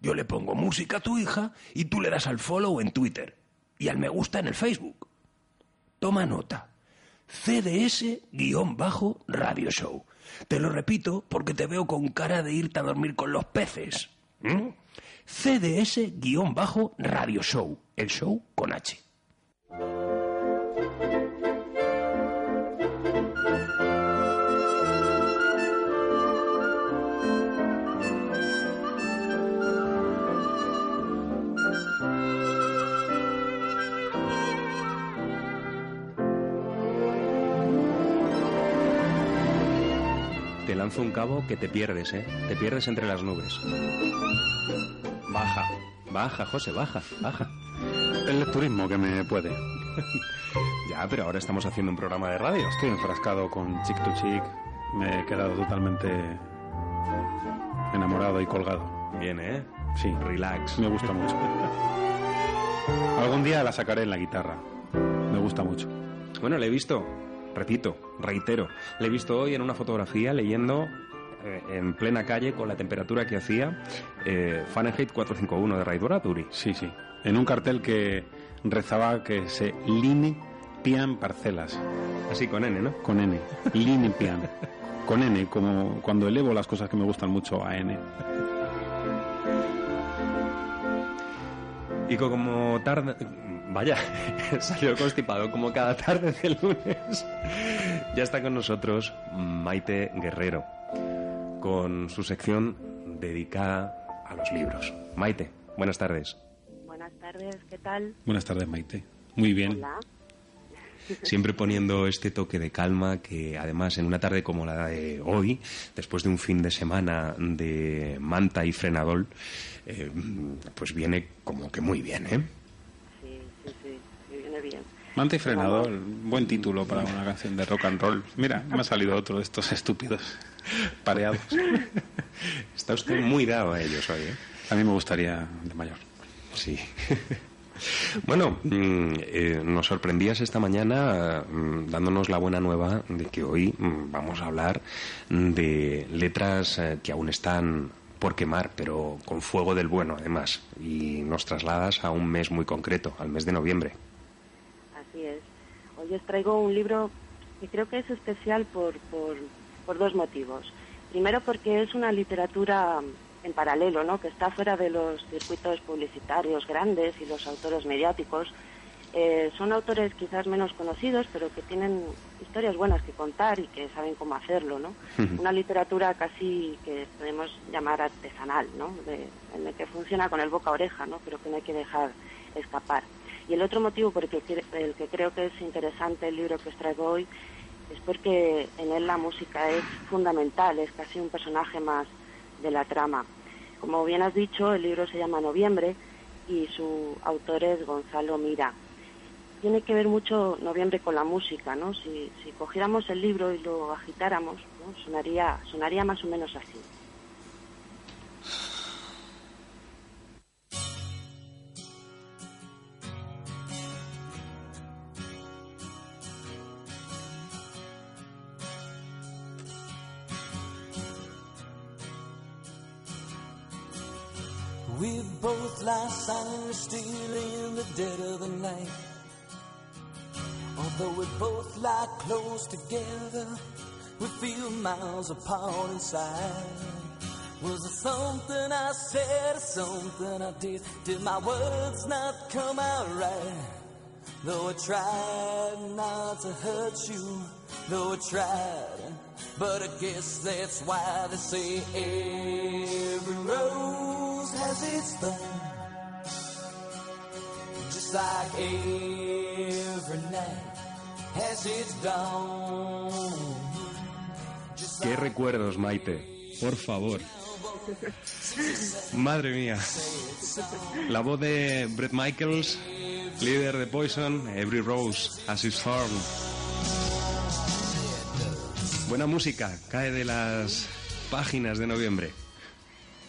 Yo le pongo música a tu hija y tú le das al follow en Twitter y al me gusta en el Facebook. Toma nota. CDS-Radio Show. Te lo repito porque te veo con cara de irte a dormir con los peces. ¿Mm? CDS-Radio Show. El show con H. lanzo un cabo que te pierdes, ¿eh? Te pierdes entre las nubes. Baja, baja, José, baja, baja. El turismo que me puede. [laughs] ya, pero ahora estamos haciendo un programa de radio. Estoy enfrascado con Chick to Chick. Me he quedado totalmente enamorado y colgado. Bien, ¿eh? Sí. Relax. Me gusta mucho. [laughs] Algún día la sacaré en la guitarra. Me gusta mucho. Bueno, le he visto, repito, reitero, le he visto hoy en una fotografía leyendo eh, en plena calle con la temperatura que hacía eh, Fahrenheit 451 de Ray Bradbury. Sí, sí. En un cartel que rezaba que se limpian parcelas. Así con N, ¿no? Con N. Limpian. con N, como cuando elevo las cosas que me gustan mucho a N. Y como tarde... Vaya, [laughs] salió constipado como cada tarde de lunes. Ya está con nosotros Maite Guerrero, con su sección dedicada a los libros. Maite, buenas tardes. Buenas tardes, ¿qué tal? Buenas tardes, Maite. Muy bien. Hola. [laughs] Siempre poniendo este toque de calma que además en una tarde como la de hoy, después de un fin de semana de manta y frenador, eh, pues viene como que muy bien, ¿eh? Sí, sí, sí, sí, viene bien. Manta y frenador, buen título para una canción de rock and roll. Mira, me ha salido otro de estos estúpidos pareados. [laughs] Está usted muy dado a ellos hoy, ¿eh? A mí me gustaría de mayor. Sí. [laughs] Bueno, mm, eh, nos sorprendías esta mañana mm, dándonos la buena nueva de que hoy mm, vamos a hablar de letras eh, que aún están por quemar, pero con fuego del bueno, además. Y nos trasladas a un mes muy concreto, al mes de noviembre. Hoy os traigo un libro que creo que es especial por, por, por dos motivos. Primero porque es una literatura en paralelo, ¿no? que está fuera de los circuitos publicitarios grandes y los autores mediáticos. Eh, son autores quizás menos conocidos, pero que tienen historias buenas que contar y que saben cómo hacerlo, ¿no? Una literatura casi que podemos llamar artesanal, ¿no? De- en el que funciona con el boca a oreja, ¿no? Pero que no hay que dejar escapar. Y el otro motivo por el que, el que creo que es interesante el libro que os traigo hoy es porque en él la música es fundamental, es casi un personaje más de la trama. Como bien has dicho, el libro se llama Noviembre y su autor es Gonzalo Mira. Tiene que ver mucho Noviembre con la música, ¿no? Si, cogiéramos el libro y lo agitáramos, sonaría, sonaría más o menos así. We both lie silent still in the dead of the night. Although we both lie close together, we feel miles apart inside. Was it something I said or something I did? Did my words not come out right? Though I tried not to hurt you, though I tried, but I guess that's why they say every rose has its thorn. Just like every night has its dawn. Qué recuerdos, Maite. Por favor. Madre mía. La voz de Brett Michaels, líder de Poison, Every Rose has its thorn. Buena música, cae de las páginas de noviembre.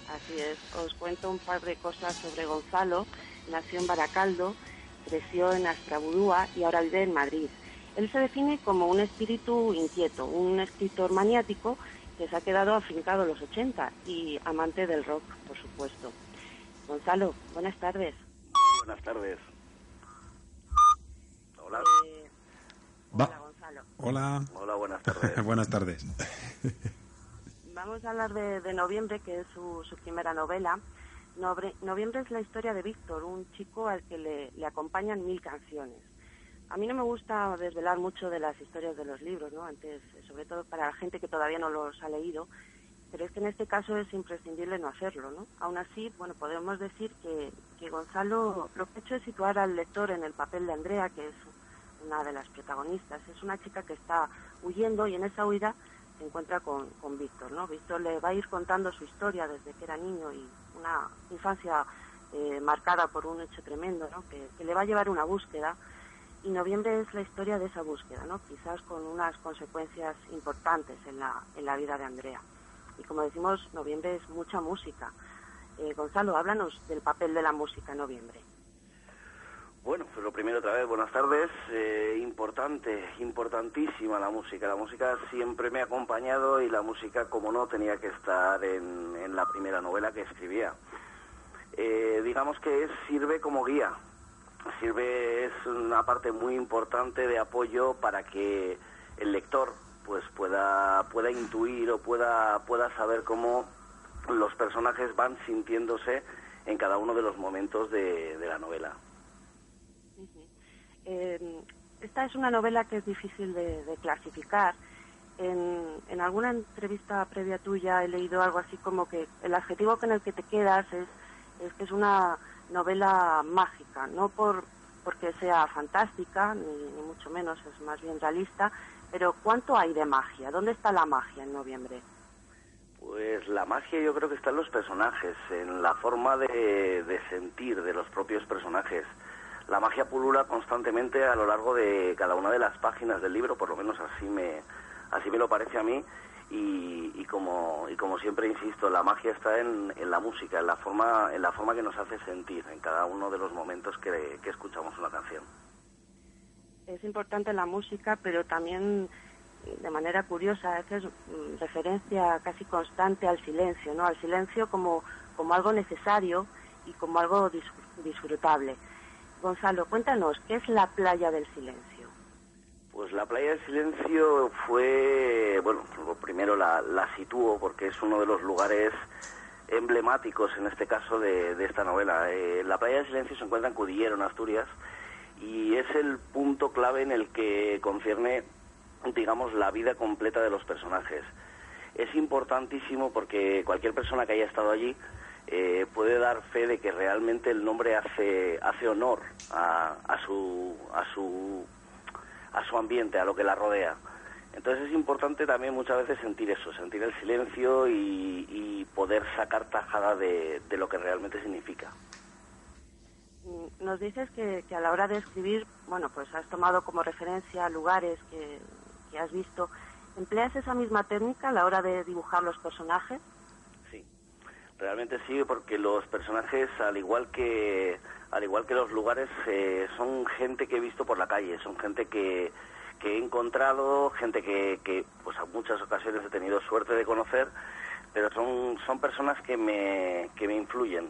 Así es, os cuento un par de cosas sobre Gonzalo. Nació en Baracaldo, creció en Astrabudúa y ahora vive en Madrid. Él se define como un espíritu inquieto, un escritor maniático que se ha quedado afincado en los 80 y amante del rock, por supuesto. Gonzalo, buenas tardes. Buenas tardes. Hola. Va. Hola. Hola, buenas tardes. [laughs] Buenas tardes. Vamos a hablar de, de Noviembre, que es su, su primera novela. Nobre- Noviembre es la historia de Víctor, un chico al que le, le acompañan mil canciones. A mí no me gusta desvelar mucho de las historias de los libros, ¿no? Antes, sobre todo para la gente que todavía no los ha leído, pero es que en este caso es imprescindible no hacerlo, ¿no? Aún así, bueno, podemos decir que, que Gonzalo lo que ha hecho es situar al lector en el papel de Andrea, que es una de las protagonistas. Es una chica que está huyendo y en esa huida se encuentra con, con Víctor, ¿no? Víctor le va a ir contando su historia desde que era niño y una infancia eh, marcada por un hecho tremendo, ¿no? Que, le va a llevar una búsqueda y noviembre es la historia de esa búsqueda, ¿no? Quizás con unas consecuencias importantes en la, en la vida de Andrea. Y como decimos, noviembre es mucha música. Eh, Gonzalo, háblanos del papel de la música en noviembre. Bueno, pues lo primero otra vez, buenas tardes. Eh, importante, importantísima la música. La música siempre me ha acompañado y la música, como no, tenía que estar en, la primera novela que escribía. Eh, digamos que sirve como guía. Sirve, es una parte muy importante de apoyo para que el lector pues pueda, pueda intuir o pueda, pueda saber cómo los personajes van sintiéndose en cada uno de los momentos de la novela. Eh, esta es una novela que es difícil de, clasificar. En, en alguna entrevista previa tuya he leído algo así como que el adjetivo con el que te quedas es, que es una novela mágica, no por porque sea fantástica, ni, ni mucho menos, es más bien realista, pero ¿cuánto hay de magia? ¿Dónde está la magia en noviembre? Pues la magia yo creo que está en los personajes, en la forma de sentir de los propios personajes. La magia pulula constantemente a lo largo de cada una de las páginas del libro, por lo menos así me, así me lo parece a mí. Y, como, y como siempre insisto, la magia está en, en la música, en la, forma, en la forma que nos hace sentir en cada uno de los momentos que, que escuchamos una canción. Es importante la música, pero también de manera curiosa haces mm, referencia casi constante al silencio, ¿no? Al silencio como, como algo necesario y como algo dis- disfrutable. Gonzalo, cuéntanos, ¿qué es la playa del silencio? Pues la playa del silencio fue, bueno, primero la, la sitúo porque es uno de los lugares emblemáticos en este caso de, de esta novela. Eh, la playa del silencio se encuentra en Cudillero, en Asturias, y es el punto clave en el que concierne, digamos, la vida completa de los personajes. Es importantísimo porque cualquier persona que haya estado allí eh, puede dar fe de que realmente el nombre hace, hace honor a, a su, a su a su ambiente, a lo que la rodea. Entonces es importante también muchas veces sentir eso, sentir el silencio y, y poder sacar tajada de, lo que realmente significa. Nos dices que, que a la hora de escribir, bueno, pues has tomado como referencia lugares que has visto. ¿Empleas esa misma técnica a la hora de dibujar los personajes? Realmente sí, porque los personajes, al igual que al igual que los lugares, eh, son gente que he visto por la calle, son gente que, que he encontrado, gente que, que pues a muchas ocasiones he tenido suerte de conocer, pero son, son personas que me, que me influyen,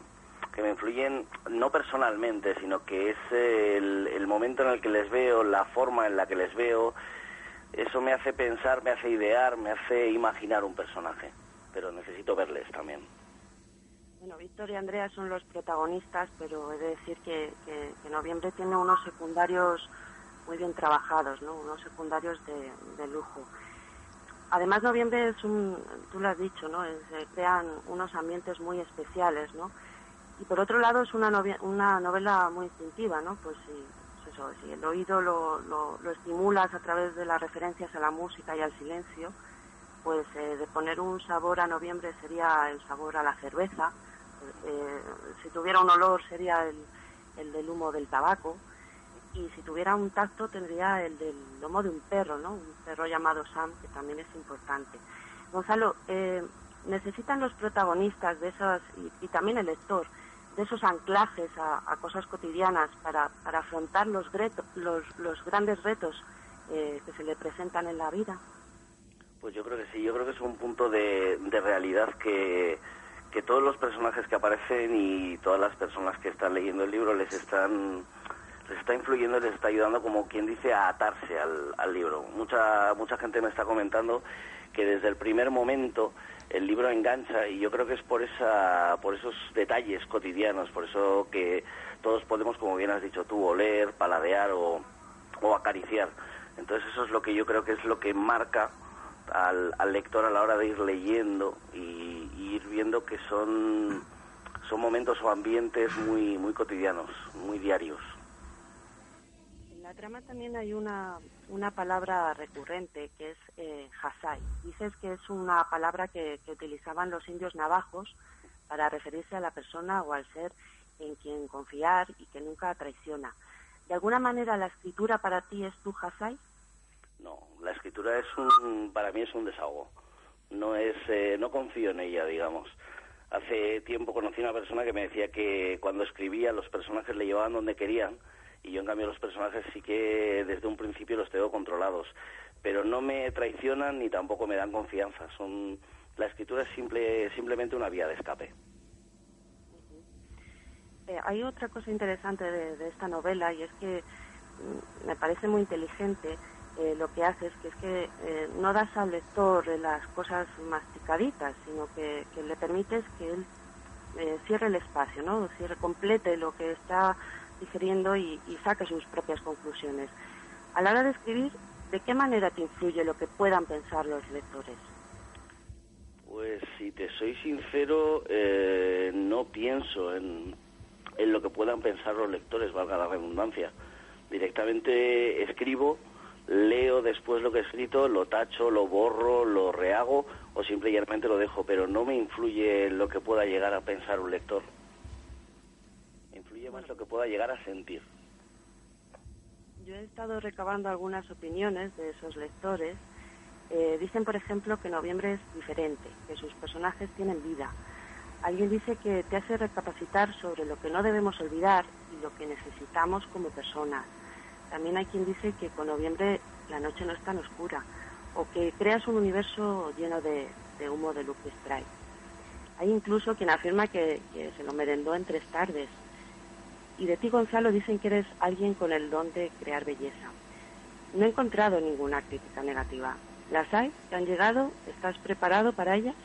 que me influyen no personalmente, sino que es el, el momento en el que les veo, la forma en la que les veo, eso me hace pensar, me hace idear, me hace imaginar un personaje, pero necesito verles también. Bueno, Víctor y Andrea son los protagonistas, pero he de decir que, Noviembre tiene unos secundarios muy bien trabajados, ¿no? Unos secundarios de, lujo. Además, Noviembre es un, tú lo has dicho, ¿no? Se crean unos ambientes muy especiales, ¿no? Y por otro lado es una, novia- una novela muy instintiva, ¿no? Pues si, pues eso, si el oído lo, lo- lo estimulas a través de las referencias a la música y al silencio, pues eh, de poner un sabor a noviembre sería el sabor a la cerveza, eh, si tuviera un olor sería el, el del humo del tabaco y si tuviera un tacto tendría el del lomo de un perro, ¿no? Un perro llamado Sam, que también es importante. Gonzalo, eh, necesitan los protagonistas de esas, y, y también el lector, de esos anclajes a, cosas cotidianas para, para afrontar los, greto- los, los grandes retos eh, que se le presentan en la vida. Pues yo creo que sí, yo creo que es un punto de, de realidad que, que todos los personajes que aparecen y todas las personas que están leyendo el libro les están les está influyendo, les está ayudando como quien dice a atarse al, al libro. Mucha mucha gente me está comentando que desde el primer momento el libro engancha y yo creo que es por esa por esos detalles cotidianos, por eso que todos podemos, como bien has dicho tú, oler, paladear o, o acariciar. Entonces eso es lo que yo creo que es lo que marca al, al lector a la hora de ir leyendo y, ir viendo que son son momentos o ambientes muy muy cotidianos, muy diarios. En la trama también hay una, una palabra recurrente que es eh, hasai. Dices que es una palabra que, que utilizaban los indios navajos para referirse a la persona o al ser en quien confiar y que nunca traiciona. ¿De alguna manera la escritura para ti es tu hasai? No, la escritura es un para mí es un desahogo. No es eh, no confío en ella, digamos. Hace tiempo conocí a una persona que me decía que cuando escribía los personajes le llevaban donde querían y yo en cambio los personajes sí que desde un principio los tengo controlados, pero no me traicionan ni tampoco me dan confianza. Son la escritura es simple simplemente una vía de escape. Eh, hay otra cosa interesante de, esta novela y es que mm, me parece muy inteligente eh, lo que haces, que es que eh, no das al lector eh, las cosas masticaditas, sino que, le permites que él eh, cierre el espacio, ¿no? Cierre, complete lo que está digeriendo y, saque sus propias conclusiones. A la hora de escribir, ¿de qué manera te influye lo que puedan pensar los lectores? Pues si te soy sincero, no pienso en, en lo que puedan pensar los lectores, valga la redundancia. Directamente escribo, leo después lo que he escrito, lo tacho, lo borro, lo rehago o simple y llanamente lo dejo, pero no me influye lo que pueda llegar a pensar un lector. Me influye más lo que pueda llegar a sentir. Yo he estado recabando algunas opiniones de esos lectores. Eh, dicen, por ejemplo, que noviembre es diferente, que sus personajes tienen vida. Alguien dice que te hace recapacitar sobre lo que no debemos olvidar y lo que necesitamos como personas. También hay quien dice que con noviembre la noche no es tan oscura o que creas un universo lleno de, humo de Lucky Strike. Hay incluso quien afirma que, que se lo merendó en tres tardes. Y de ti, Gonzalo, dicen que eres alguien con el don de crear belleza. No he encontrado ninguna crítica negativa. ¿Las hay? ¿Te han llegado? ¿Estás preparado para ellas?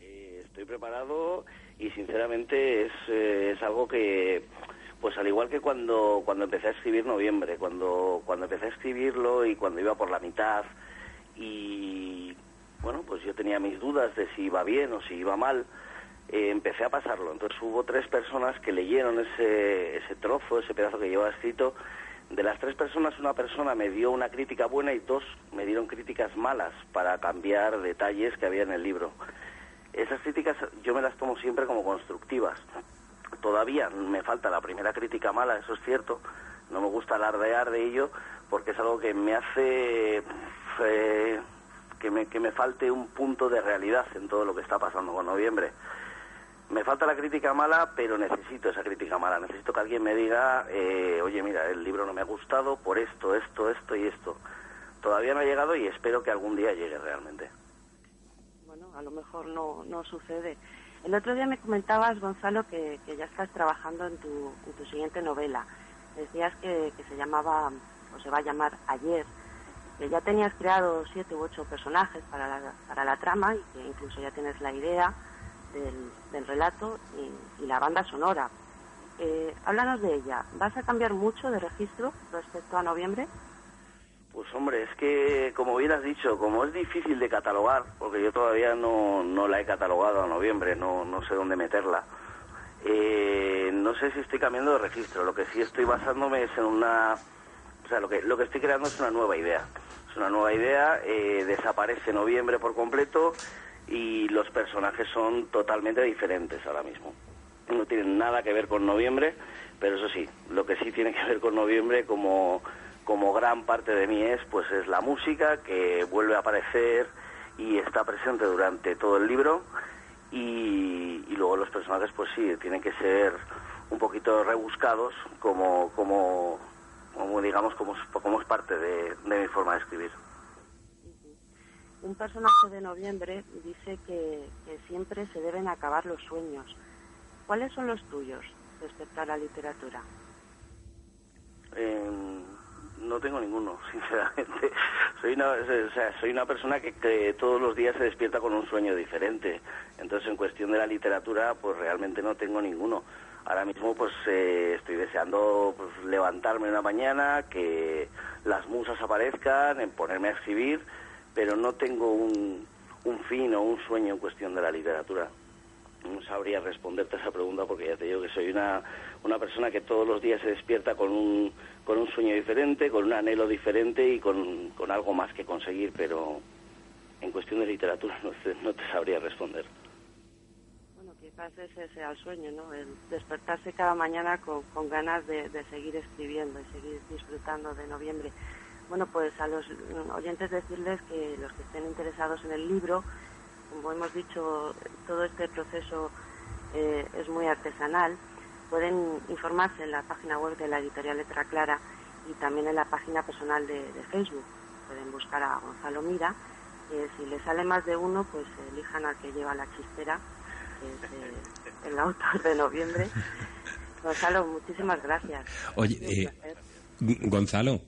Eh, estoy preparado y sinceramente es, eh, es algo que, pues al igual que cuando, cuando empecé a escribir noviembre, cuando, cuando empecé a escribirlo y cuando iba por la mitad y bueno, pues yo tenía mis dudas de si iba bien o si iba mal, eh, empecé a pasarlo. Entonces hubo tres personas que leyeron ese, ese trozo, ese pedazo que llevaba escrito. De las tres personas, una persona me dio una crítica buena y dos me dieron críticas malas para cambiar detalles que había en el libro. Esas críticas yo me las tomo siempre como constructivas. Todavía me falta la primera crítica mala, eso es cierto. No me gusta alardear de ello porque es algo que me hace eh, que, me, que me falte un punto de realidad en todo lo que está pasando con noviembre. Me falta la crítica mala, pero necesito esa crítica mala. Necesito que alguien me diga, eh, oye, mira, el libro no me ha gustado por esto, esto, esto y esto. Todavía no ha llegado y espero que algún día llegue realmente. Bueno, a lo mejor no, no sucede. El otro día me comentabas, Gonzalo, que, ya estás trabajando en tu, en tu siguiente novela. Decías que, se llamaba, o se va a llamar Ayer, que ya tenías creado siete u ocho personajes para la, para la trama y que incluso ya tienes la idea del, relato y, y la banda sonora. Eh, háblanos de ella. ¿Vas a cambiar mucho de registro respecto a noviembre? Pues hombre, es que como bien has dicho, como es difícil de catalogar, porque yo todavía no, no la he catalogado a noviembre, no, no sé dónde meterla, eh, no sé si estoy cambiando de registro. Lo que sí estoy basándome es en una... O sea, lo que, lo que estoy creando es una nueva idea. Es una nueva idea, eh, desaparece noviembre por completo y los personajes son totalmente diferentes ahora mismo. No tienen nada que ver con noviembre, pero eso sí, lo que sí tiene que ver con noviembre como, como gran parte de mí es, pues es la música que vuelve a aparecer y está presente durante todo el libro y, y luego los personajes pues sí, tienen que ser un poquito rebuscados como, como, como digamos, como, como es parte de, de mi forma de escribir. Un personaje de noviembre dice que, que siempre se deben acabar los sueños. ¿Cuáles son los tuyos respecto a la literatura? Eh, no tengo ninguno, [laughs] sinceramente. Soy una, o sea, soy una persona que, que todos los días se despierta con un sueño diferente. Entonces, en cuestión de la literatura, pues realmente no tengo ninguno. Ahora mismo, pues eh, estoy deseando pues, levantarme una mañana, que las musas aparezcan, en ponerme a escribir, pero no tengo un, un fin o un sueño en cuestión de la literatura no sabría responderte a esa pregunta porque ya te digo que soy una, una persona que todos los días se despierta con un, con un sueño diferente, con un anhelo diferente y con, con algo más que conseguir, pero en cuestión de literatura [laughs] no te, no te sabría responder. Bueno, quizás ese sea el sueño, ¿no? El despertarse cada mañana con, con ganas de, de seguir escribiendo y seguir disfrutando de noviembre. Bueno, pues a los oyentes decirles que los que estén interesados en el libro, como hemos dicho, todo este proceso eh, es muy artesanal. Pueden informarse en la página web de la editorial Letra Clara y también en la página personal de, de Facebook. Pueden buscar a Gonzalo Mira. Eh, si les sale más de uno, pues elijan al que lleva la chistera, que es eh, el autor de noviembre. [laughs] Gonzalo, muchísimas gracias. Oye, eh, Gonzalo.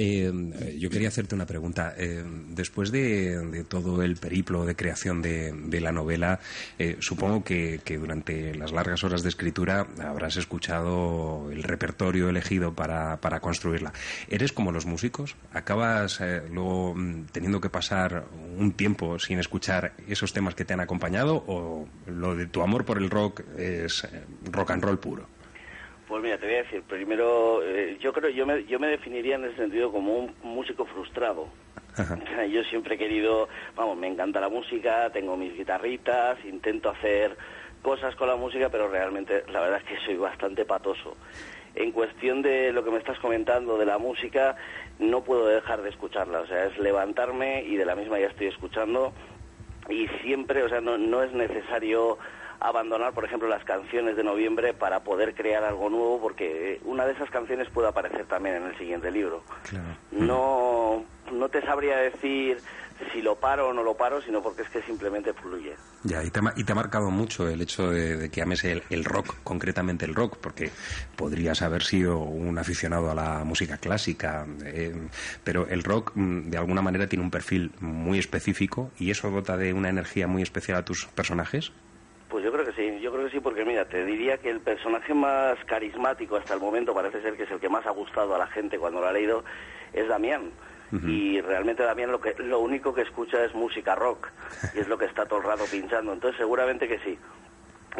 Eh, yo quería hacerte una pregunta. Eh, después de, todo el periplo de creación de, la novela, eh, supongo que, durante las largas horas de escritura habrás escuchado el repertorio elegido para, para construirla. ¿Eres como los músicos? ¿Acabas luego teniendo que pasar un tiempo sin escuchar esos temas que te han acompañado o lo de tu amor por el rock es rock and roll puro? Pues mira, te voy a decir, primero, eh, yo creo, yo me, yo me definiría en ese sentido como un músico frustrado. Ajá. [laughs] Yo siempre he querido, vamos, me encanta la música, tengo mis guitarritas, intento hacer cosas con la música, pero realmente la verdad es que soy bastante patoso. en cuestión de lo que me estás comentando de la música, no puedo dejar de escucharla. O sea, es levantarme y de la misma ya estoy escuchando y siempre, o sea, no, no es necesario abandonar, por ejemplo, las canciones de noviembre para poder crear algo nuevo, porque una de esas canciones puede aparecer también en el siguiente libro. No, no te sabría decir si lo paro o no lo paro, sino porque es que simplemente fluye. Ya, y te, ha ma- y te ha marcado mucho el hecho de, de que ames el, el rock, concretamente el rock, porque podrías haber sido un aficionado a la música clásica, eh, pero el rock mm, de alguna manera tiene un perfil muy específico y eso dota de una energía muy especial a tus personajes. Pues yo creo que sí, yo creo que sí, porque mira, te diría que el personaje más carismático hasta el momento parece ser que es el que más ha gustado a la gente cuando lo ha leído, es Damián. Y realmente Damián lo, que, lo único que escucha es música rock, [laughs] y es lo que está todo el rato pinchando. Entonces seguramente que sí,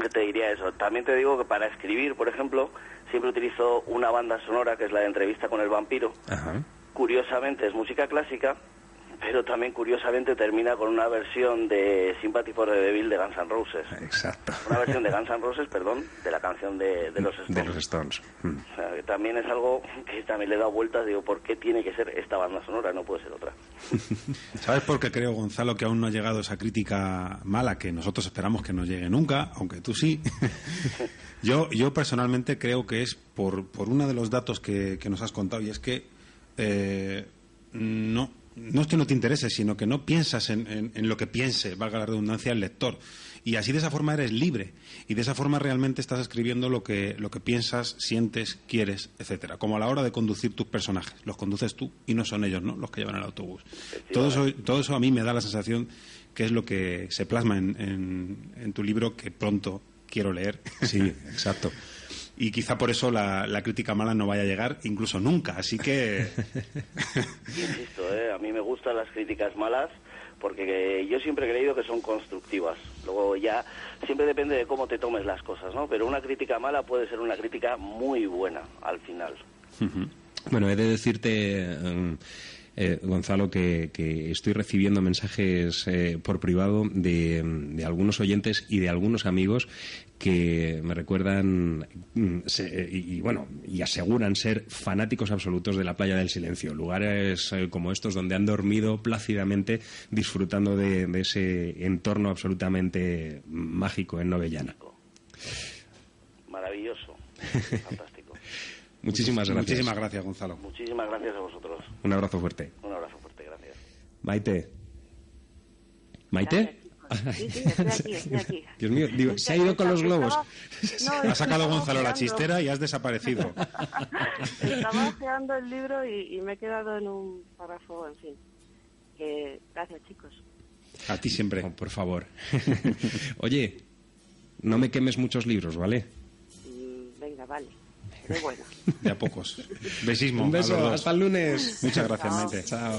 que te diría eso. También te digo que para escribir, por ejemplo, siempre utilizo una banda sonora que es la de entrevista con el vampiro. Curiosamente es música clásica, pero también curiosamente termina con una versión de Sympathy for the Devil de Guns N' Roses. Exacto. Una versión de Guns N' Roses, perdón, de la canción de, de los Stones. De los Stones. Mm. O sea, que también es algo que también le he dado vueltas. Digo, ¿por qué tiene que ser esta banda sonora? No puede ser otra. [laughs] ¿Sabes por qué creo, Gonzalo, que aún no ha llegado esa crítica mala que nosotros esperamos que no llegue nunca, aunque tú sí? [laughs] yo, yo personalmente creo que es por, por uno de los datos que, que nos has contado y es que eh, no, no es que no te interese, sino que no piensas en, en- en lo que piense, valga la redundancia, el lector. Y así de esa forma eres libre. Y de esa forma realmente estás escribiendo lo que, lo que piensas, sientes, quieres, etcétera. Como a la hora de conducir tus personajes. Los conduces tú y no son ellos, ¿no? Los que llevan el autobús. Todo eso, todo eso a mí me da la sensación que es lo que se plasma en, en- en tu libro que pronto quiero leer. Sí, exacto. [laughs] Y quizá por eso la, la crítica mala no vaya a llegar, incluso nunca. Así que [laughs] Insisto, ¿eh? a mí me gustan las críticas malas porque yo siempre he creído que son constructivas. Luego ya siempre depende de cómo te tomes las cosas, ¿no? Pero una crítica mala puede ser una crítica muy buena al final. Bueno, he de decirte, eh, eh, Gonzalo, que, que estoy recibiendo mensajes eh, por privado de, de algunos oyentes y de algunos amigos que me recuerdan mm, se- eh, y, y, bueno y aseguran ser fanáticos absolutos de la playa del silencio lugares eh, como estos donde han dormido plácidamente disfrutando de, de ese entorno absolutamente mágico en Novellana Maravilloso. [laughs] Fantástico. muchísimas gracias muchísimas gracias, Gonzalo. Muchísimas gracias a vosotros. un abrazo fuerte Un abrazo fuerte, gracias. Maite Maite Sí, sí, [laughs] estoy aquí, estoy aquí. Dios mío, digo, se ha ido con los globos. [laughs] No, Ha sacado Gonzalo la chistera y has desaparecido. [laughs] Estaba ojeando el libro y, y me he quedado en un párrafo, en fin. Gracias, chicos. A ti siempre. Oh, por favor. Oye, no me quemes muchos libros, ¿vale? Mm, venga, vale. Pero bueno. De a pocos. Besismo. Un beso, hasta el lunes. Muchas gracias, Maite. Chao.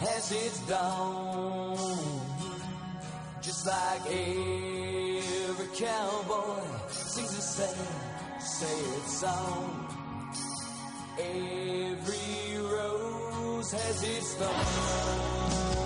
has its dawn. Just like every cowboy sings a sad, sad song. Every rose has its thorn.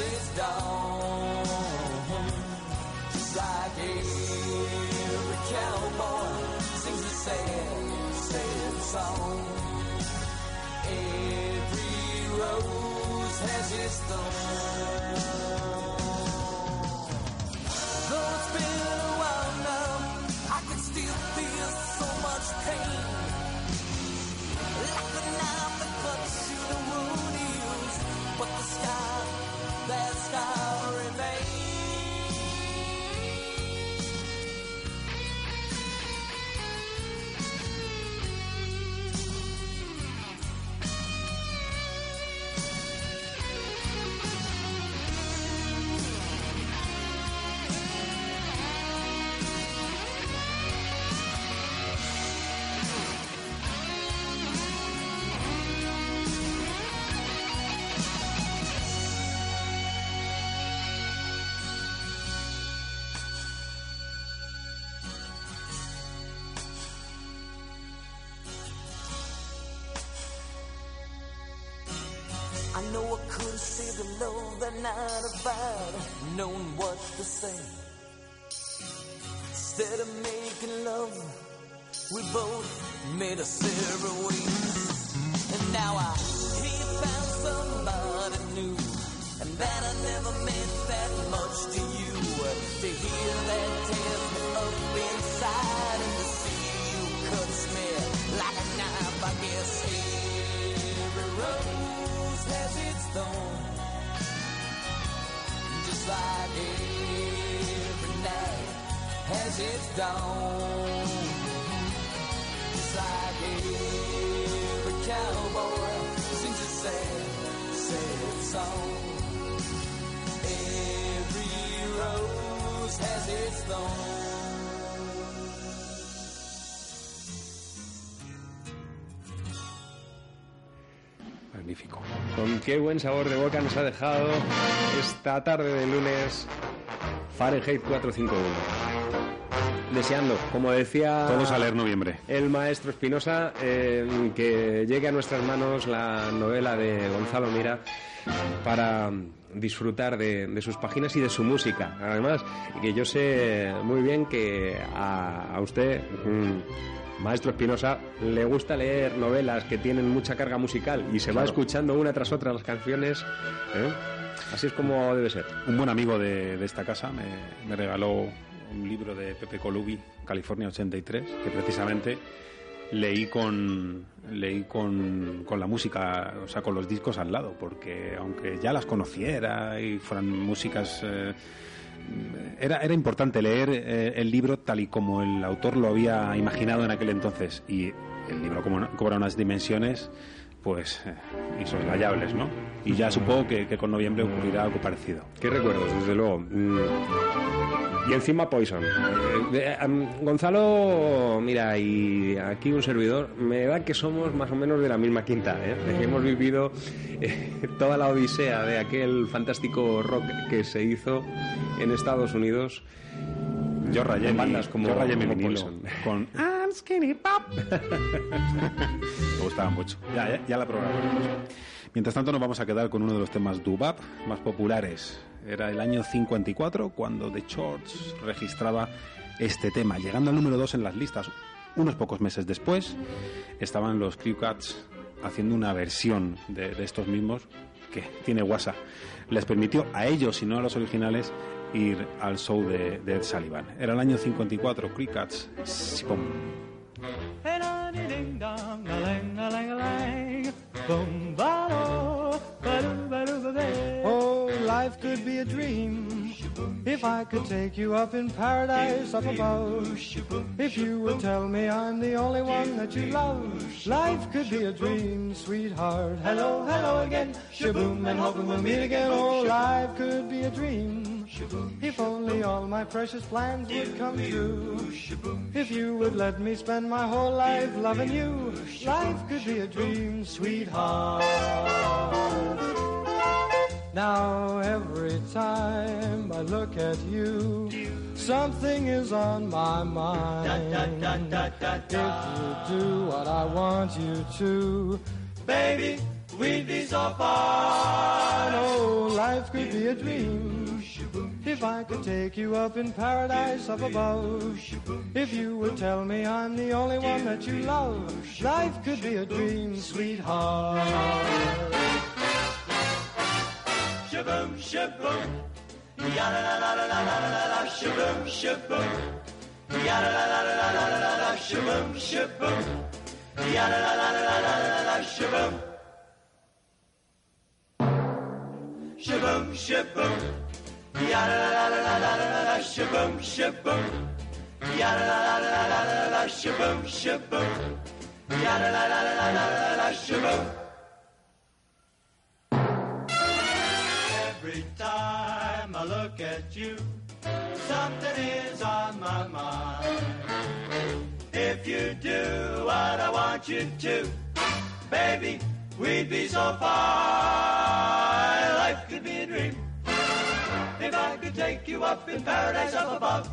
its dawn. Just like every cowboy sings a sad, sad song. Every rose has its thorn. Saved the love night if I'd known what to say. Instead of making love, we both made a separate. And now I hear found somebody new, and that I never meant that much to you. To hear that has its dawn. Just like every cowboy sings a sad, sad song. Every rose has its thorn. Magnífico. Con qué buen sabor de boca nos ha dejado esta tarde de lunes Fahrenheit 451. Deseando, como decía Todos a leer noviembre. el maestro Espinosa, eh, que llegue a nuestras manos la novela de Gonzalo Mira para disfrutar de, de sus páginas y de su música. Además, que yo sé muy bien que a, a usted, mm, maestro Espinosa, le gusta leer novelas que tienen mucha carga musical y se va escuchando una tras otra las canciones. ¿eh? Así es como debe ser. Un buen amigo de, de esta casa me, me regaló un libro de Pepe Colubi, California 83, que precisamente leí con leí con, con la música, o sea, con los discos al lado, porque aunque ya las conociera y fueran músicas eh, era, era importante leer eh, el libro tal y como el autor lo había imaginado en aquel entonces. Y el libro como cobra unas dimensiones pues eh, insoslayables, ¿no? Y ya supongo que, que con noviembre ocurrirá algo parecido. ¿Qué recuerdos, desde luego? Mm. Y encima Poison. Eh, eh, Gonzalo, mira, y aquí un servidor, me da que somos más o menos de la misma quinta. ¿eh? Que hemos vivido eh, [laughs] toda la odisea de aquel fantástico rock que se hizo en Estados Unidos. Yo rayé mi- bandas como, yo rayé mi vinilo con [laughs] I'm skinny pop. [laughs] Me gustaba mucho. Ya, ya, ya la programamos. Mientras tanto nos vamos a quedar con uno de los temas dubap más populares. Era el año 54 cuando The Chords registraba este tema, llegando al número 2 en las listas. Unos pocos meses después estaban los Crew Cats haciendo una versión de, de estos mismos que tiene guasa. Les permitió a ellos y no a los originales ir al show de, de Ed Sullivan. Era el año 54, Crew Cats. ¡Pum! Ding dong, a lang, a lang, a lang. Boom, ba do, ba do, ba do, ba day. Oh, life could be a dream if I could take you up in paradise up above. If you would tell me I'm the only one that you love, life could be a dream, sweetheart. Hello, hello again, shaboom, and hoping we'll meet again. Oh, life could be a dream if only all my precious plans would come true. If you would let me spend my whole life loving you, life could be a dream, sweetheart. Now every time I look at you, something is on my mind. If you do what I want you to, baby, we'd be so far. Oh, life could be a dream. If I could take you up in paradise up above, if you would tell me I'm the only one that you love, life could be a dream, sweetheart. Shaboom, shaboom, yada la la la la la la la, shaboom, shaboom, yada la la la la la la la, shaboom, shaboom, yada la la la la la la la, shaboom, shaboom, shaboom. Yada-da-da-da-da-da, shaboom, shaboom. Yada-la-la-la-la-la-la, shaboom, shaboom. Yada la la la la la la, sha shaboom. Every time I look at you, something is on my mind. If you do what I want you to, baby, we'd be so fine. Life if I could take you up in paradise up above.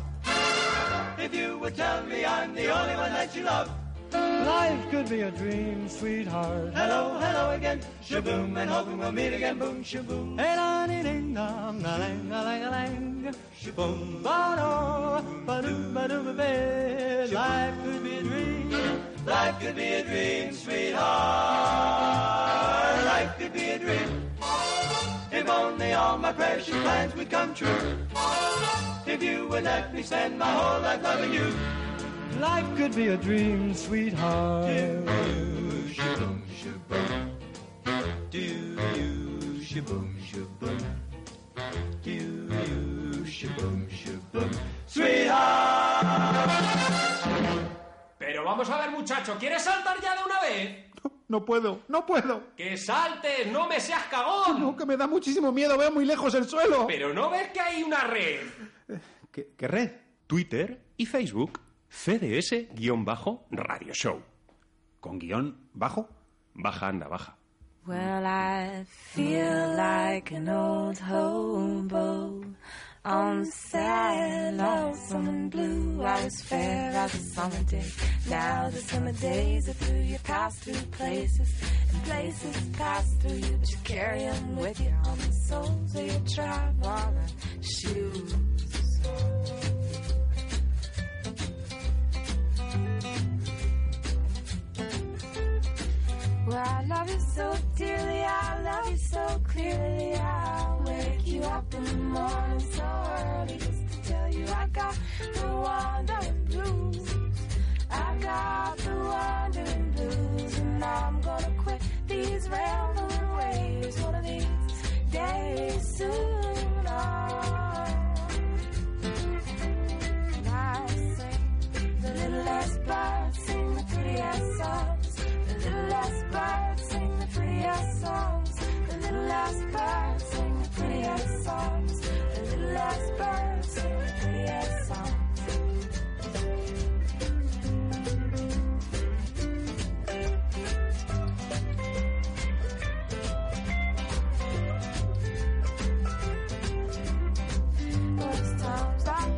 If you would tell me I'm the only one that you love. Life could be a dream, sweetheart. Hello, hello again, shaboom, and hoping we'll meet again, boom, shaboom. Hey, la, dee, ding, dong, la, lang, la, lang, la, lang. Shaboom, Ba-do, ba-do, ba-do, ba-ba. Life could be a dream. Life could be a dream, sweetheart. Life could be a dream. Only all my precious plans would come true. If you would let me spend my whole life loving you. Life could be a dream, sweetheart. Shaboom, shaboom. Do you shaboom, shaboom. Do you shaboom, shaboom. Sweetheart. Pero vamos a ver, muchacho, ¿quieres saltar ya de una vez? No puedo, no puedo. ¡Que saltes! ¡No me seas cagón! No, que me da muchísimo miedo, veo muy lejos el suelo. ¿Pero no ves que hay una red? ¿Qué, qué red? Twitter y Facebook. CDS-Radio Show. ¿Con guion bajo? Baja, anda, baja. Well, I feel like an old hobo on sad, lonesome and blue. I was fair as a summer day. Now the summer days are through. You pass through places, and places pass through you, but you carry them with you on the soles of your travel shoes. Well, I love you so dearly, I love you so clearly. I'll wake you up in the morning so early just to tell you I got the wandering blues. I got the wandering blues, and I'm gonna quit these rambling ways one of these days soon. And I sing the littlest bird, sing the prettiest songs. The littlest bird sing the prettiest songs. The little littlest bird sing the prettiest songs. The littlest bird sing the prettiest songs. Those times like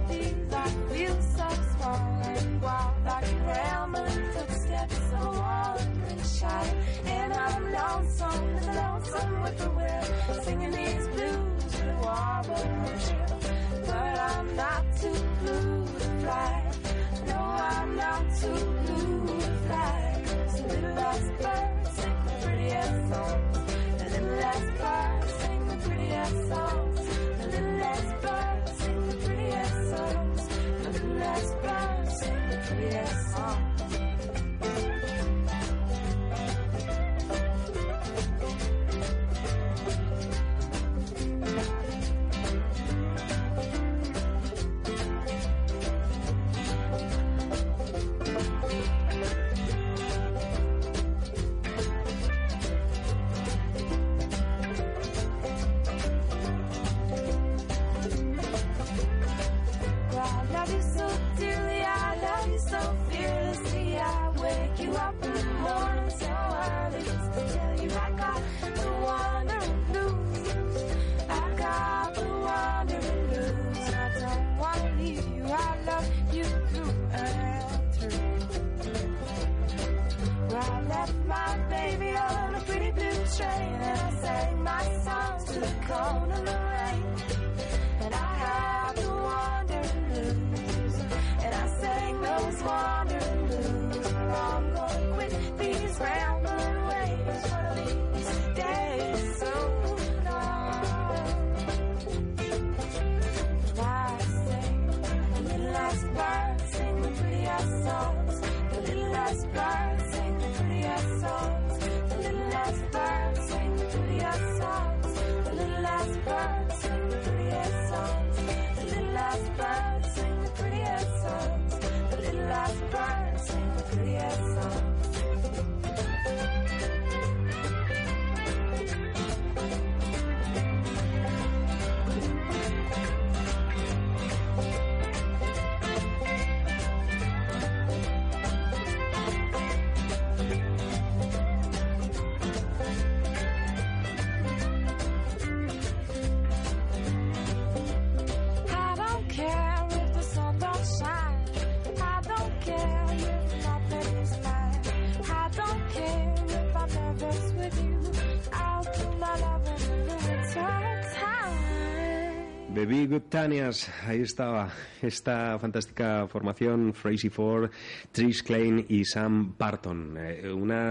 Good Tanias, ahí estaba esta fantástica formación, Frazee Ford, Trish Klein y Sam Barton, eh,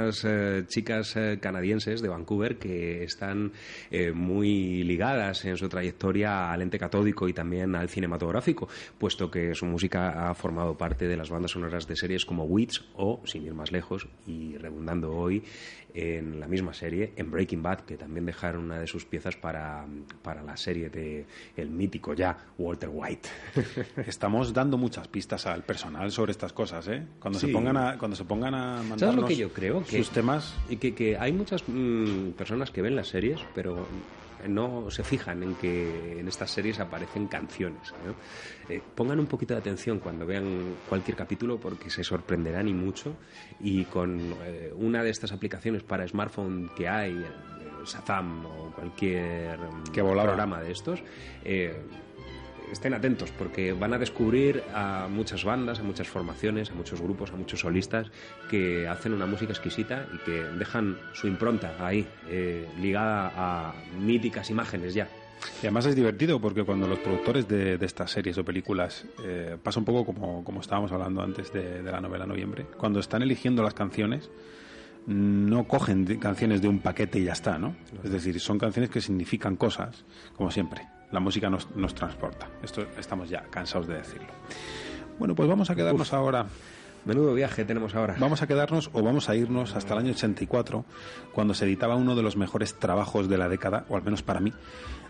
unas eh, chicas eh, canadienses de Vancouver que están eh, muy ligadas en su trayectoria al ente catódico y también al cinematográfico, puesto que su música ha formado parte de las bandas sonoras de series como Wits o, sin ir más lejos, y redundando hoy, en la misma serie, en Breaking Bad, que también dejaron una de sus piezas para, para la serie de el mítico ya Walter White. [laughs] Estamos dando muchas pistas al personal sobre estas cosas, ¿eh? Cuando Sí. se pongan a cuando se pongan a ¿Sabes mandarnos lo que yo creo? Que, sus temas y que, que hay muchas mm, personas que ven las series, pero no se fijan en que en estas series aparecen canciones. ¿no? Eh, pongan un poquito de atención cuando vean cualquier capítulo porque se sorprenderán y mucho. Y con eh, una de estas aplicaciones para smartphone que hay, Shazam o cualquier mm, Que programa de estos, eh, estén atentos porque van a descubrir a muchas bandas, a muchas formaciones, a muchos grupos, a muchos solistas que hacen una música exquisita y que dejan su impronta ahí, eh, ligada a míticas imágenes ya. Y además es divertido porque cuando los productores de, de estas series o películas eh, pasa un poco como, como estábamos hablando antes de, de la novela Noviembre, cuando están eligiendo las canciones no cogen canciones de un paquete y ya está, ¿no? Es decir, son canciones que significan cosas, como siempre. La música nos, nos transporta. Esto estamos ya cansados de decirlo. Bueno, pues vamos a quedarnos ahora. Menudo viaje tenemos ahora. Vamos a quedarnos o vamos a irnos hasta el año 84, cuando se editaba uno de los mejores trabajos de la década, o al menos para mí,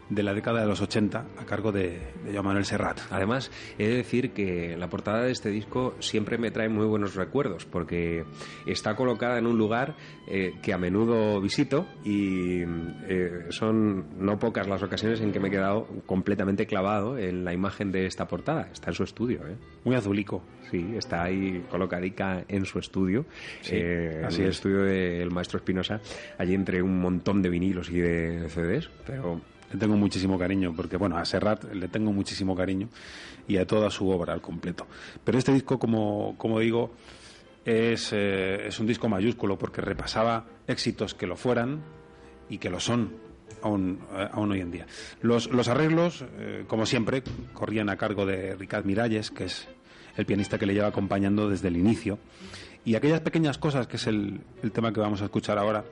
de la década de los 80, a cargo de, de Joan Manuel Serrat. Además, he de decir que la portada de este disco siempre me trae muy buenos recuerdos, porque está colocada en un lugar eh, que a menudo visito y eh, son no pocas las ocasiones en que me he quedado completamente clavado en la imagen de esta portada. Está en su estudio, ¿eh? Muy azulico. Sí, está ahí colocadica en su estudio, Sí, eh, así en el es. estudio del maestro Espinosa, allí entre un montón de vinilos y de CDs, pero Le tengo muchísimo cariño, porque bueno, a Serrat le tengo muchísimo cariño y a toda su obra al completo. Pero este disco, como, como digo, es, eh, es un disco mayúsculo porque repasaba éxitos que lo fueran y que lo son aún, eh, aún hoy en día. Los, los arreglos, eh, como siempre, corrían a cargo de Ricard Miralles, que es el pianista que le lleva acompañando desde el inicio. Y aquellas pequeñas cosas, que es el, tema que vamos a escuchar ahora,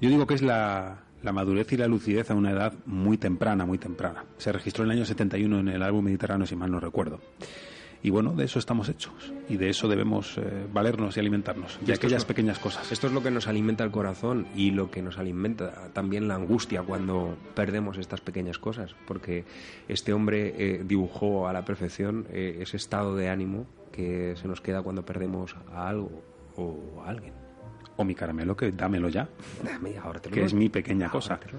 yo digo que es la, la madurez y la lucidez a una edad muy temprana, muy temprana. Se registró en el año 71 en el álbum Mediterráneo, si mal no recuerdo. Y bueno, de eso estamos hechos. Y de eso debemos eh, valernos y alimentarnos. Y De esto aquellas lo- pequeñas cosas. Esto es lo que nos alimenta el corazón y lo que nos alimenta también la angustia cuando perdemos estas pequeñas cosas, porque este hombre eh, dibujó a la perfección eh, ese estado de ánimo que se nos queda cuando perdemos a algo o a alguien. O mi caramelo, que dámelo ya. Dame, ahora te lo Que es mi pequeña Ahora cosa. te lo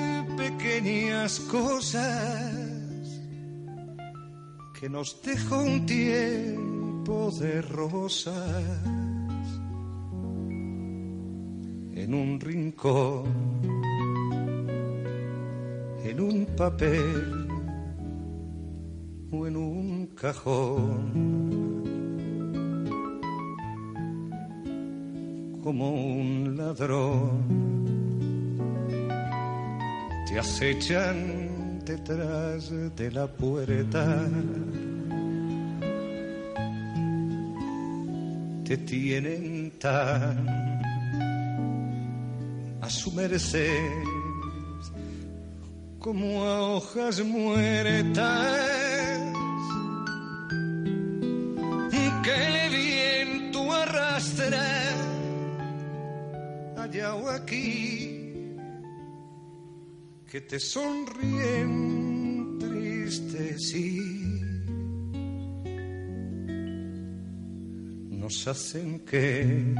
pequeñas cosas que nos dejó un tiempo de rosas en un rincón, en un papel o en un cajón. Como un ladrón te acechan detrás de la puerta. Te tienen tan a su merced como a hojas muertas que el viento arrastra allá o aquí que te sonríen tristes y nos hacen que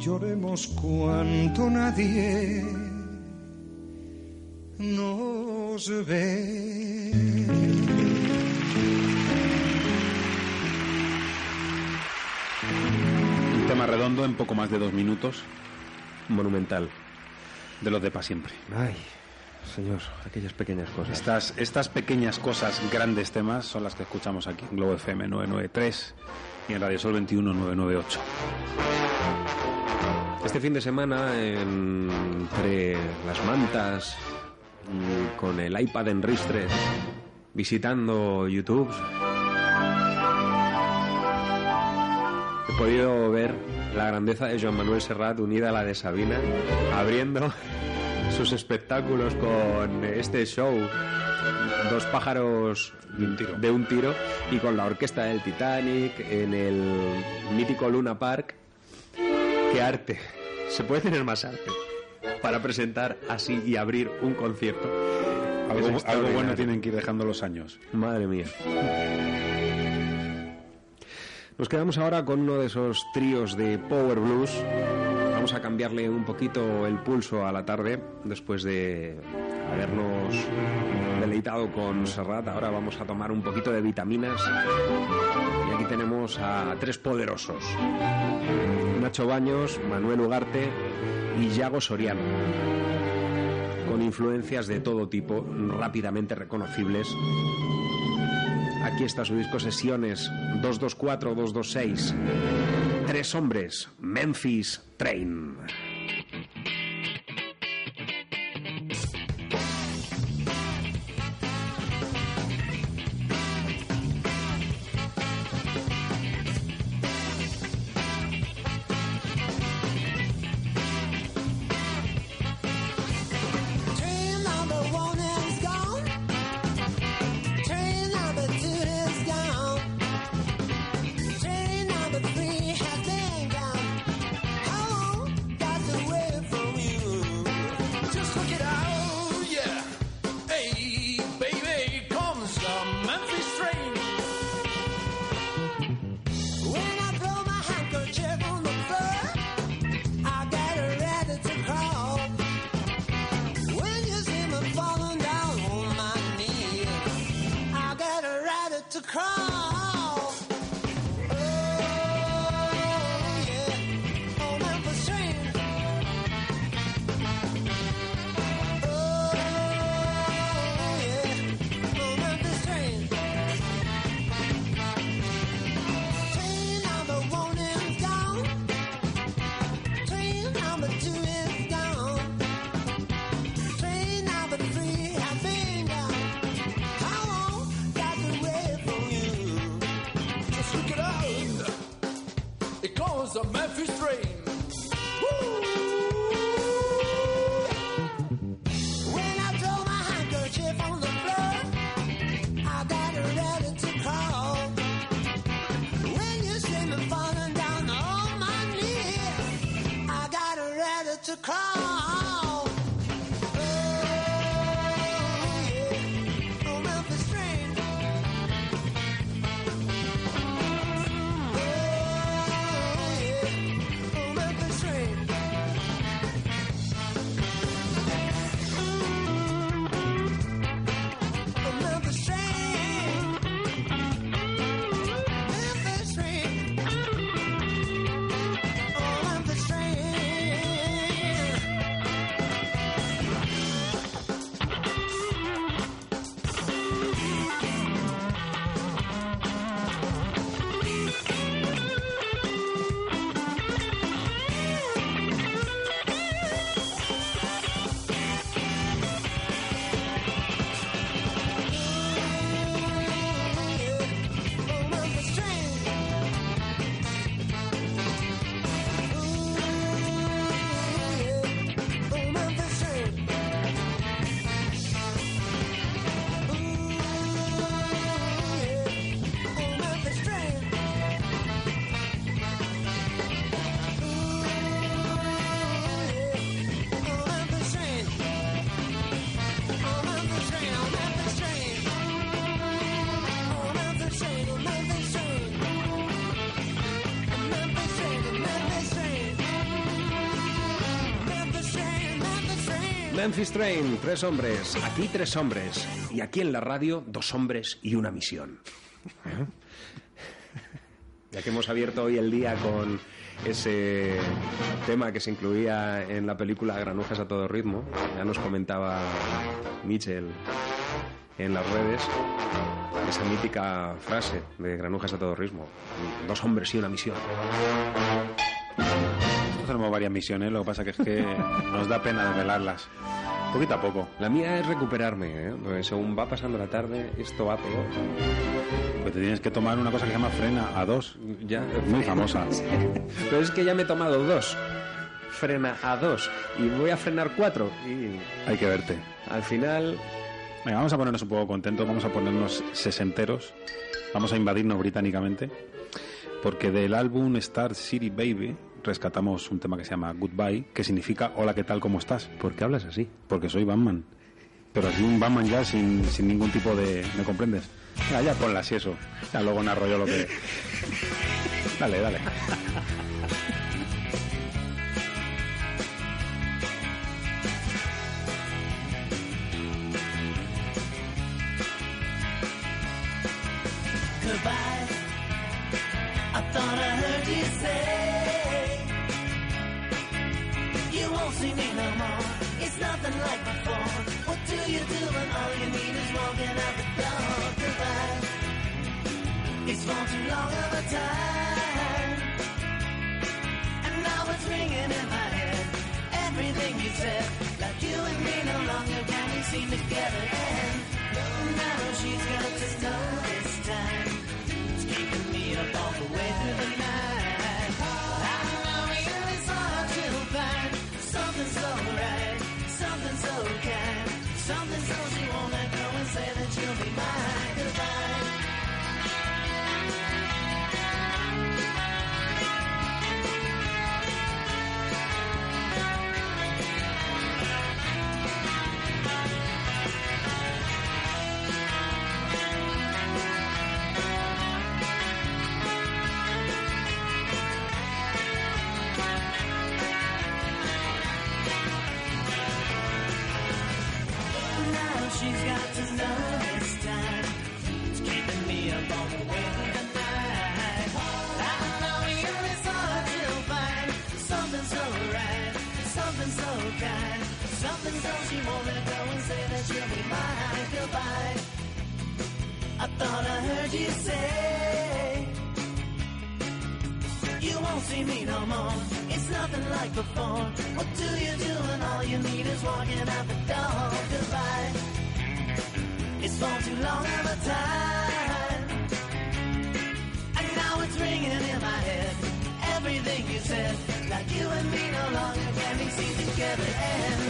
lloremos cuando nadie nos ve. Un tema redondo en poco más de dos minutos. Monumental. De los de pa' siempre. Ay, señor, aquellas pequeñas cosas. Estas, estas pequeñas cosas, grandes temas, son las que escuchamos aquí en Globo FM 993 y en Radio Sol 21 998. Este fin de semana, entre las mantas y con el iPad en ristres, visitando YouTube, he podido ver la grandeza de Joan Manuel Serrat unida a la de Sabina, abriendo [laughs] sus espectáculos con este show, Dos pájaros de un tiro, y con la orquesta del Titanic en el mítico Luna Park. ¡Qué arte! Se puede tener más arte para presentar así y abrir un concierto. Algo, algo bueno tienen que ir dejando los años. Madre mía. Nos quedamos ahora con uno de esos tríos de Power Blues. Vamos a cambiarle un poquito el pulso a la tarde después de habernos deleitado con Serrat. Ahora vamos a tomar un poquito de vitaminas. Y aquí tenemos a tres poderosos. Nacho Baños, Manuel Ugarte y Yago Soriano. Con influencias de todo tipo, rápidamente reconocibles. Aquí está su disco Sesiones 224-226. Tres hombres, Memphis Train. Memphis Train, tres hombres. Aquí tres hombres. Y aquí en la radio, dos hombres y una misión. Ya que hemos abierto hoy el día con ese tema que se incluía en la película Granujas a todo ritmo, ya nos comentaba Mitchell en las redes esa mítica frase de Granujas a todo ritmo. Dos hombres y una misión. Tenemos varias misiones, lo que pasa que es que [laughs] nos da pena desvelarlas. Poquito a poco. La mía es recuperarme, ¿eh? Porque según va pasando la tarde, esto va peor. Pues te tienes que tomar una cosa que se llama frena a dos. Ya, Muy famosa. [laughs] Pero es que ya me he tomado dos. Frena a dos. Y voy a frenar cuatro. Y Hay que verte. al final, Venga, vamos a ponernos un poco contentos, vamos a ponernos sesenteros, vamos a invadirnos británicamente, porque del álbum Star City Baby rescatamos un tema que se llama Goodbye, que significa Hola, ¿qué tal? ¿Cómo estás? ¿por qué hablas así? Porque soy Batman. Pero así un Batman ya sin, sin ningún tipo de... ¿Me comprendes? Ya, ya ponla así eso. Ya luego narro yo lo que... [laughs] Dale, dale. Goodbye. I thought I heard you say me no more. It's nothing like before. What do you do when all you need is walking out the door? Goodbye. It's for too long of a time, and now it's ringing in my head. Everything you said, like you and me no longer can be seen together. And Goodbye. I thought I heard you say you won't see me no more. It's nothing like before. What do you do when all you need is walking out the door? Goodbye. It's for too long of a time. And now it's ringing in my head. Everything you said, like you and me no longer can be seen together. And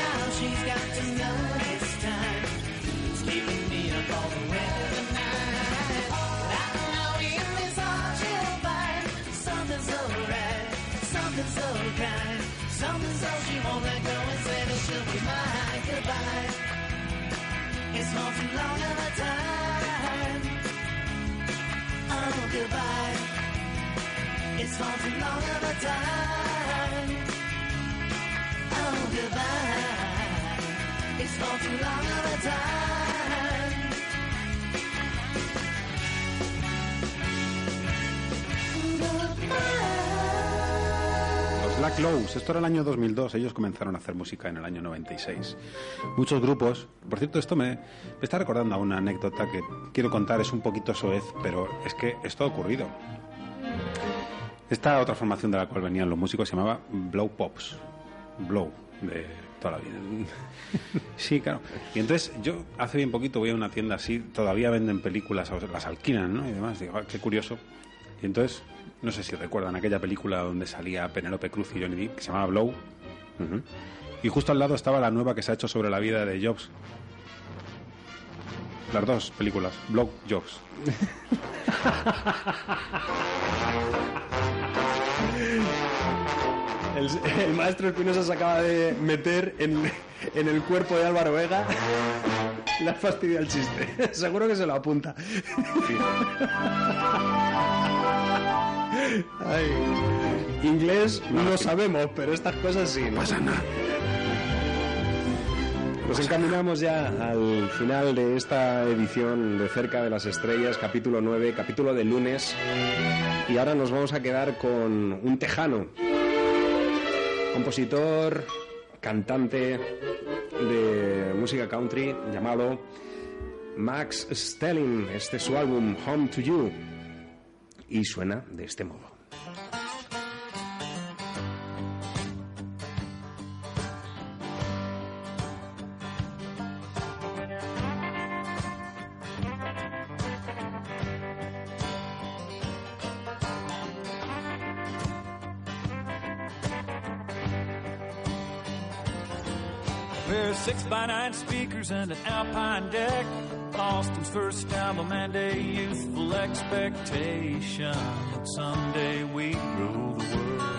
now she's got to know It's for too long of a time. Oh, goodbye. It's for too long of a time. Oh, goodbye. It's for too long of a time. Lows, esto era el año 2002, ellos comenzaron a hacer música en el año 96. Muchos grupos, por cierto, esto me, me está recordando a una anécdota que quiero contar, es un poquito soez, pero es que esto ha ocurrido. Esta otra formación de la cual venían los músicos se llamaba Blow Pops. Blow, de toda la vida. [laughs] Sí, claro. Y entonces yo hace bien poquito voy a una tienda así, todavía venden películas, las alquilan, ¿no? Y demás, digo, "Ah, qué curioso. Y entonces, no sé si recuerdan aquella película donde salía Penélope Cruz y Johnny Depp, que se llamaba Blow. Y justo al lado estaba la nueva que se ha hecho sobre la vida de Jobs. Las dos películas, Blow Jobs. [laughs] El, el maestro Espinosa se acaba de meter en, en el cuerpo de Álvaro Vega. Le ha fastidiado el chiste. [laughs] Seguro que se lo apunta. [laughs] Ay, inglés no sabemos, pero estas cosas sí. No pasa nada. Nos encaminamos ya al final de esta edición de Cerca de las Estrellas, capítulo 9, capítulo de lunes. Y ahora nos vamos a quedar con un tejano, compositor, cantante de música country llamado Max Stelling. Este es su álbum Home to You. Y suena de este modo. Speakers and an alpine deck. Boston's first album and a youthful expectation that someday we'd rule the world.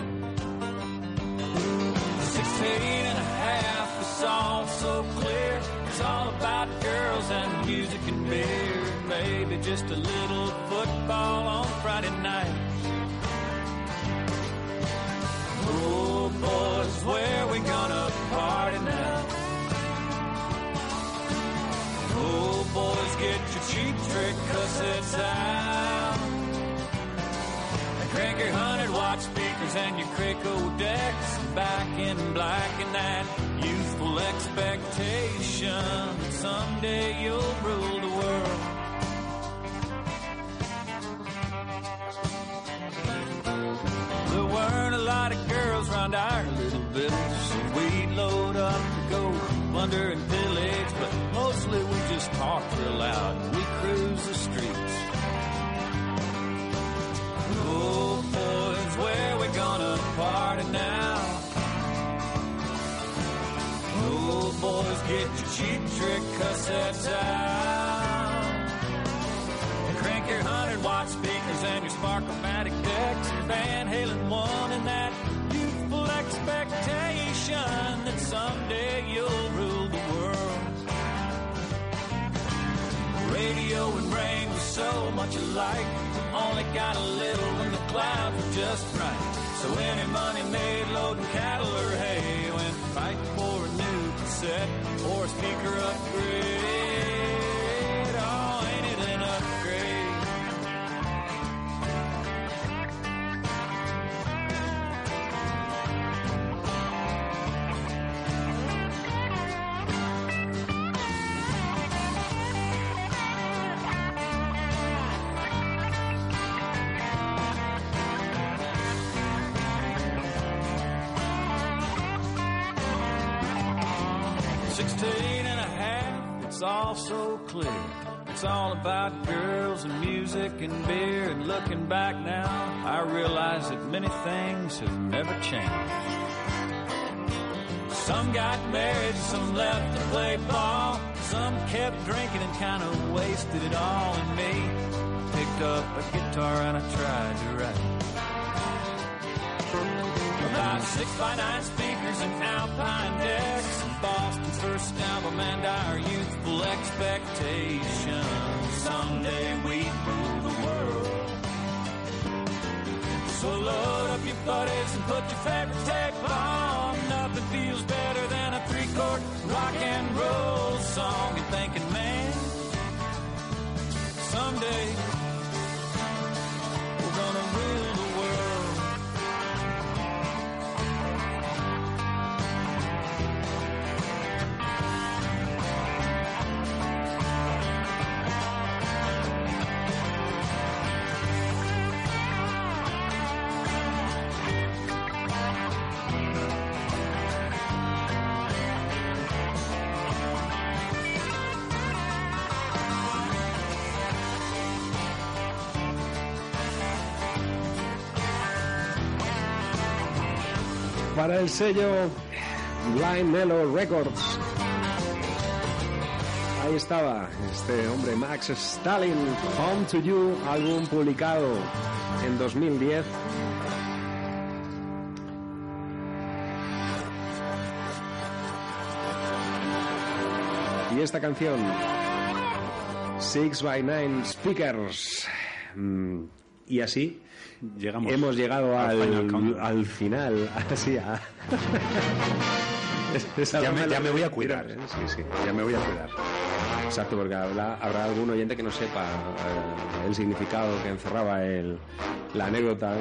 Sixteen and a half, it's all so clear. It's all about girls and music and beer. Maybe just a little football on Friday night. Oh, boys, where we gonna boys, get your cheap trick cassettes out. And crank your hundred watt speakers and your Krakow decks. Back in black and that youthful expectation someday you'll rule the world. There weren't a lot of girls round our little village, so we'd load up to go plunder and pillage, but mostly we just talk real loud we cruise the streets. Oh, boys, where we gonna party now? Oh, boys, get your cheap trick cassettes out. And crank your 100 watt speakers and your Sparkomatic decks. And Van Halen one and that youthful expectation that someday so much alike. Only got a little when the clouds were just right. So any money made loading cattle or hay went right for a new cassette or a speaker upgrade. So clear. It's all about girls and music and beer. And looking back now, I realize that many things have never changed. Some got married, some left to play ball. Some kept drinking and kind of wasted it all. And me picked up a guitar and I tried to write. About six by nine speakers and alpine decks. And Boston's first album and our youthful expectations. Someday we'd rule the world. So load up your buddies and put your favorite tape on. Nothing feels better than a three chord rock and roll song. And thinking, man, someday Para el sello Blind Mellow Records. Ahí estaba este hombre Max Stalin, Home to You, álbum publicado en 2010. Y esta canción, Six by Nine Speakers. Mm, Y así Llegamos hemos llegado al al, final countdown. al final. [laughs] Así, a- Ya me, ya me voy a cuidar. Sí, sí, ya me voy a cuidar. Exacto, porque habrá, habrá algún oyente que no sepa eh, el significado que encerraba el, la anécdota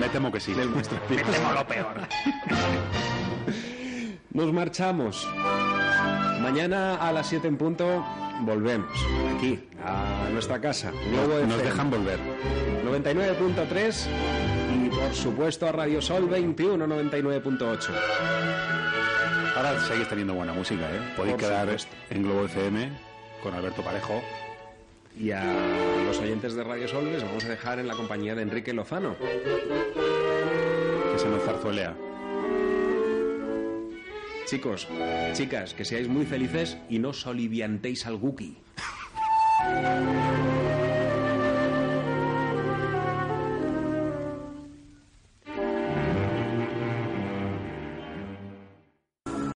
Me temo que sí. del maestro [laughs] Me temo lo peor. Nos marchamos. Mañana a las 7 en punto volvemos aquí, a nuestra casa. Globo Nos dejan volver. 99.3 y por supuesto a Radio Sol 21 99.8. Ahora seguís teniendo buena música, ¿eh? Podéis Por quedar supuesto. en Globo FM con Alberto Parejo. Y a los oyentes de Radio Sol les vamos a dejar en la compañía de Enrique Lozano. Que se nos zarzuelea. Chicos, chicas, que seáis muy felices y no soliviantéis al Guki.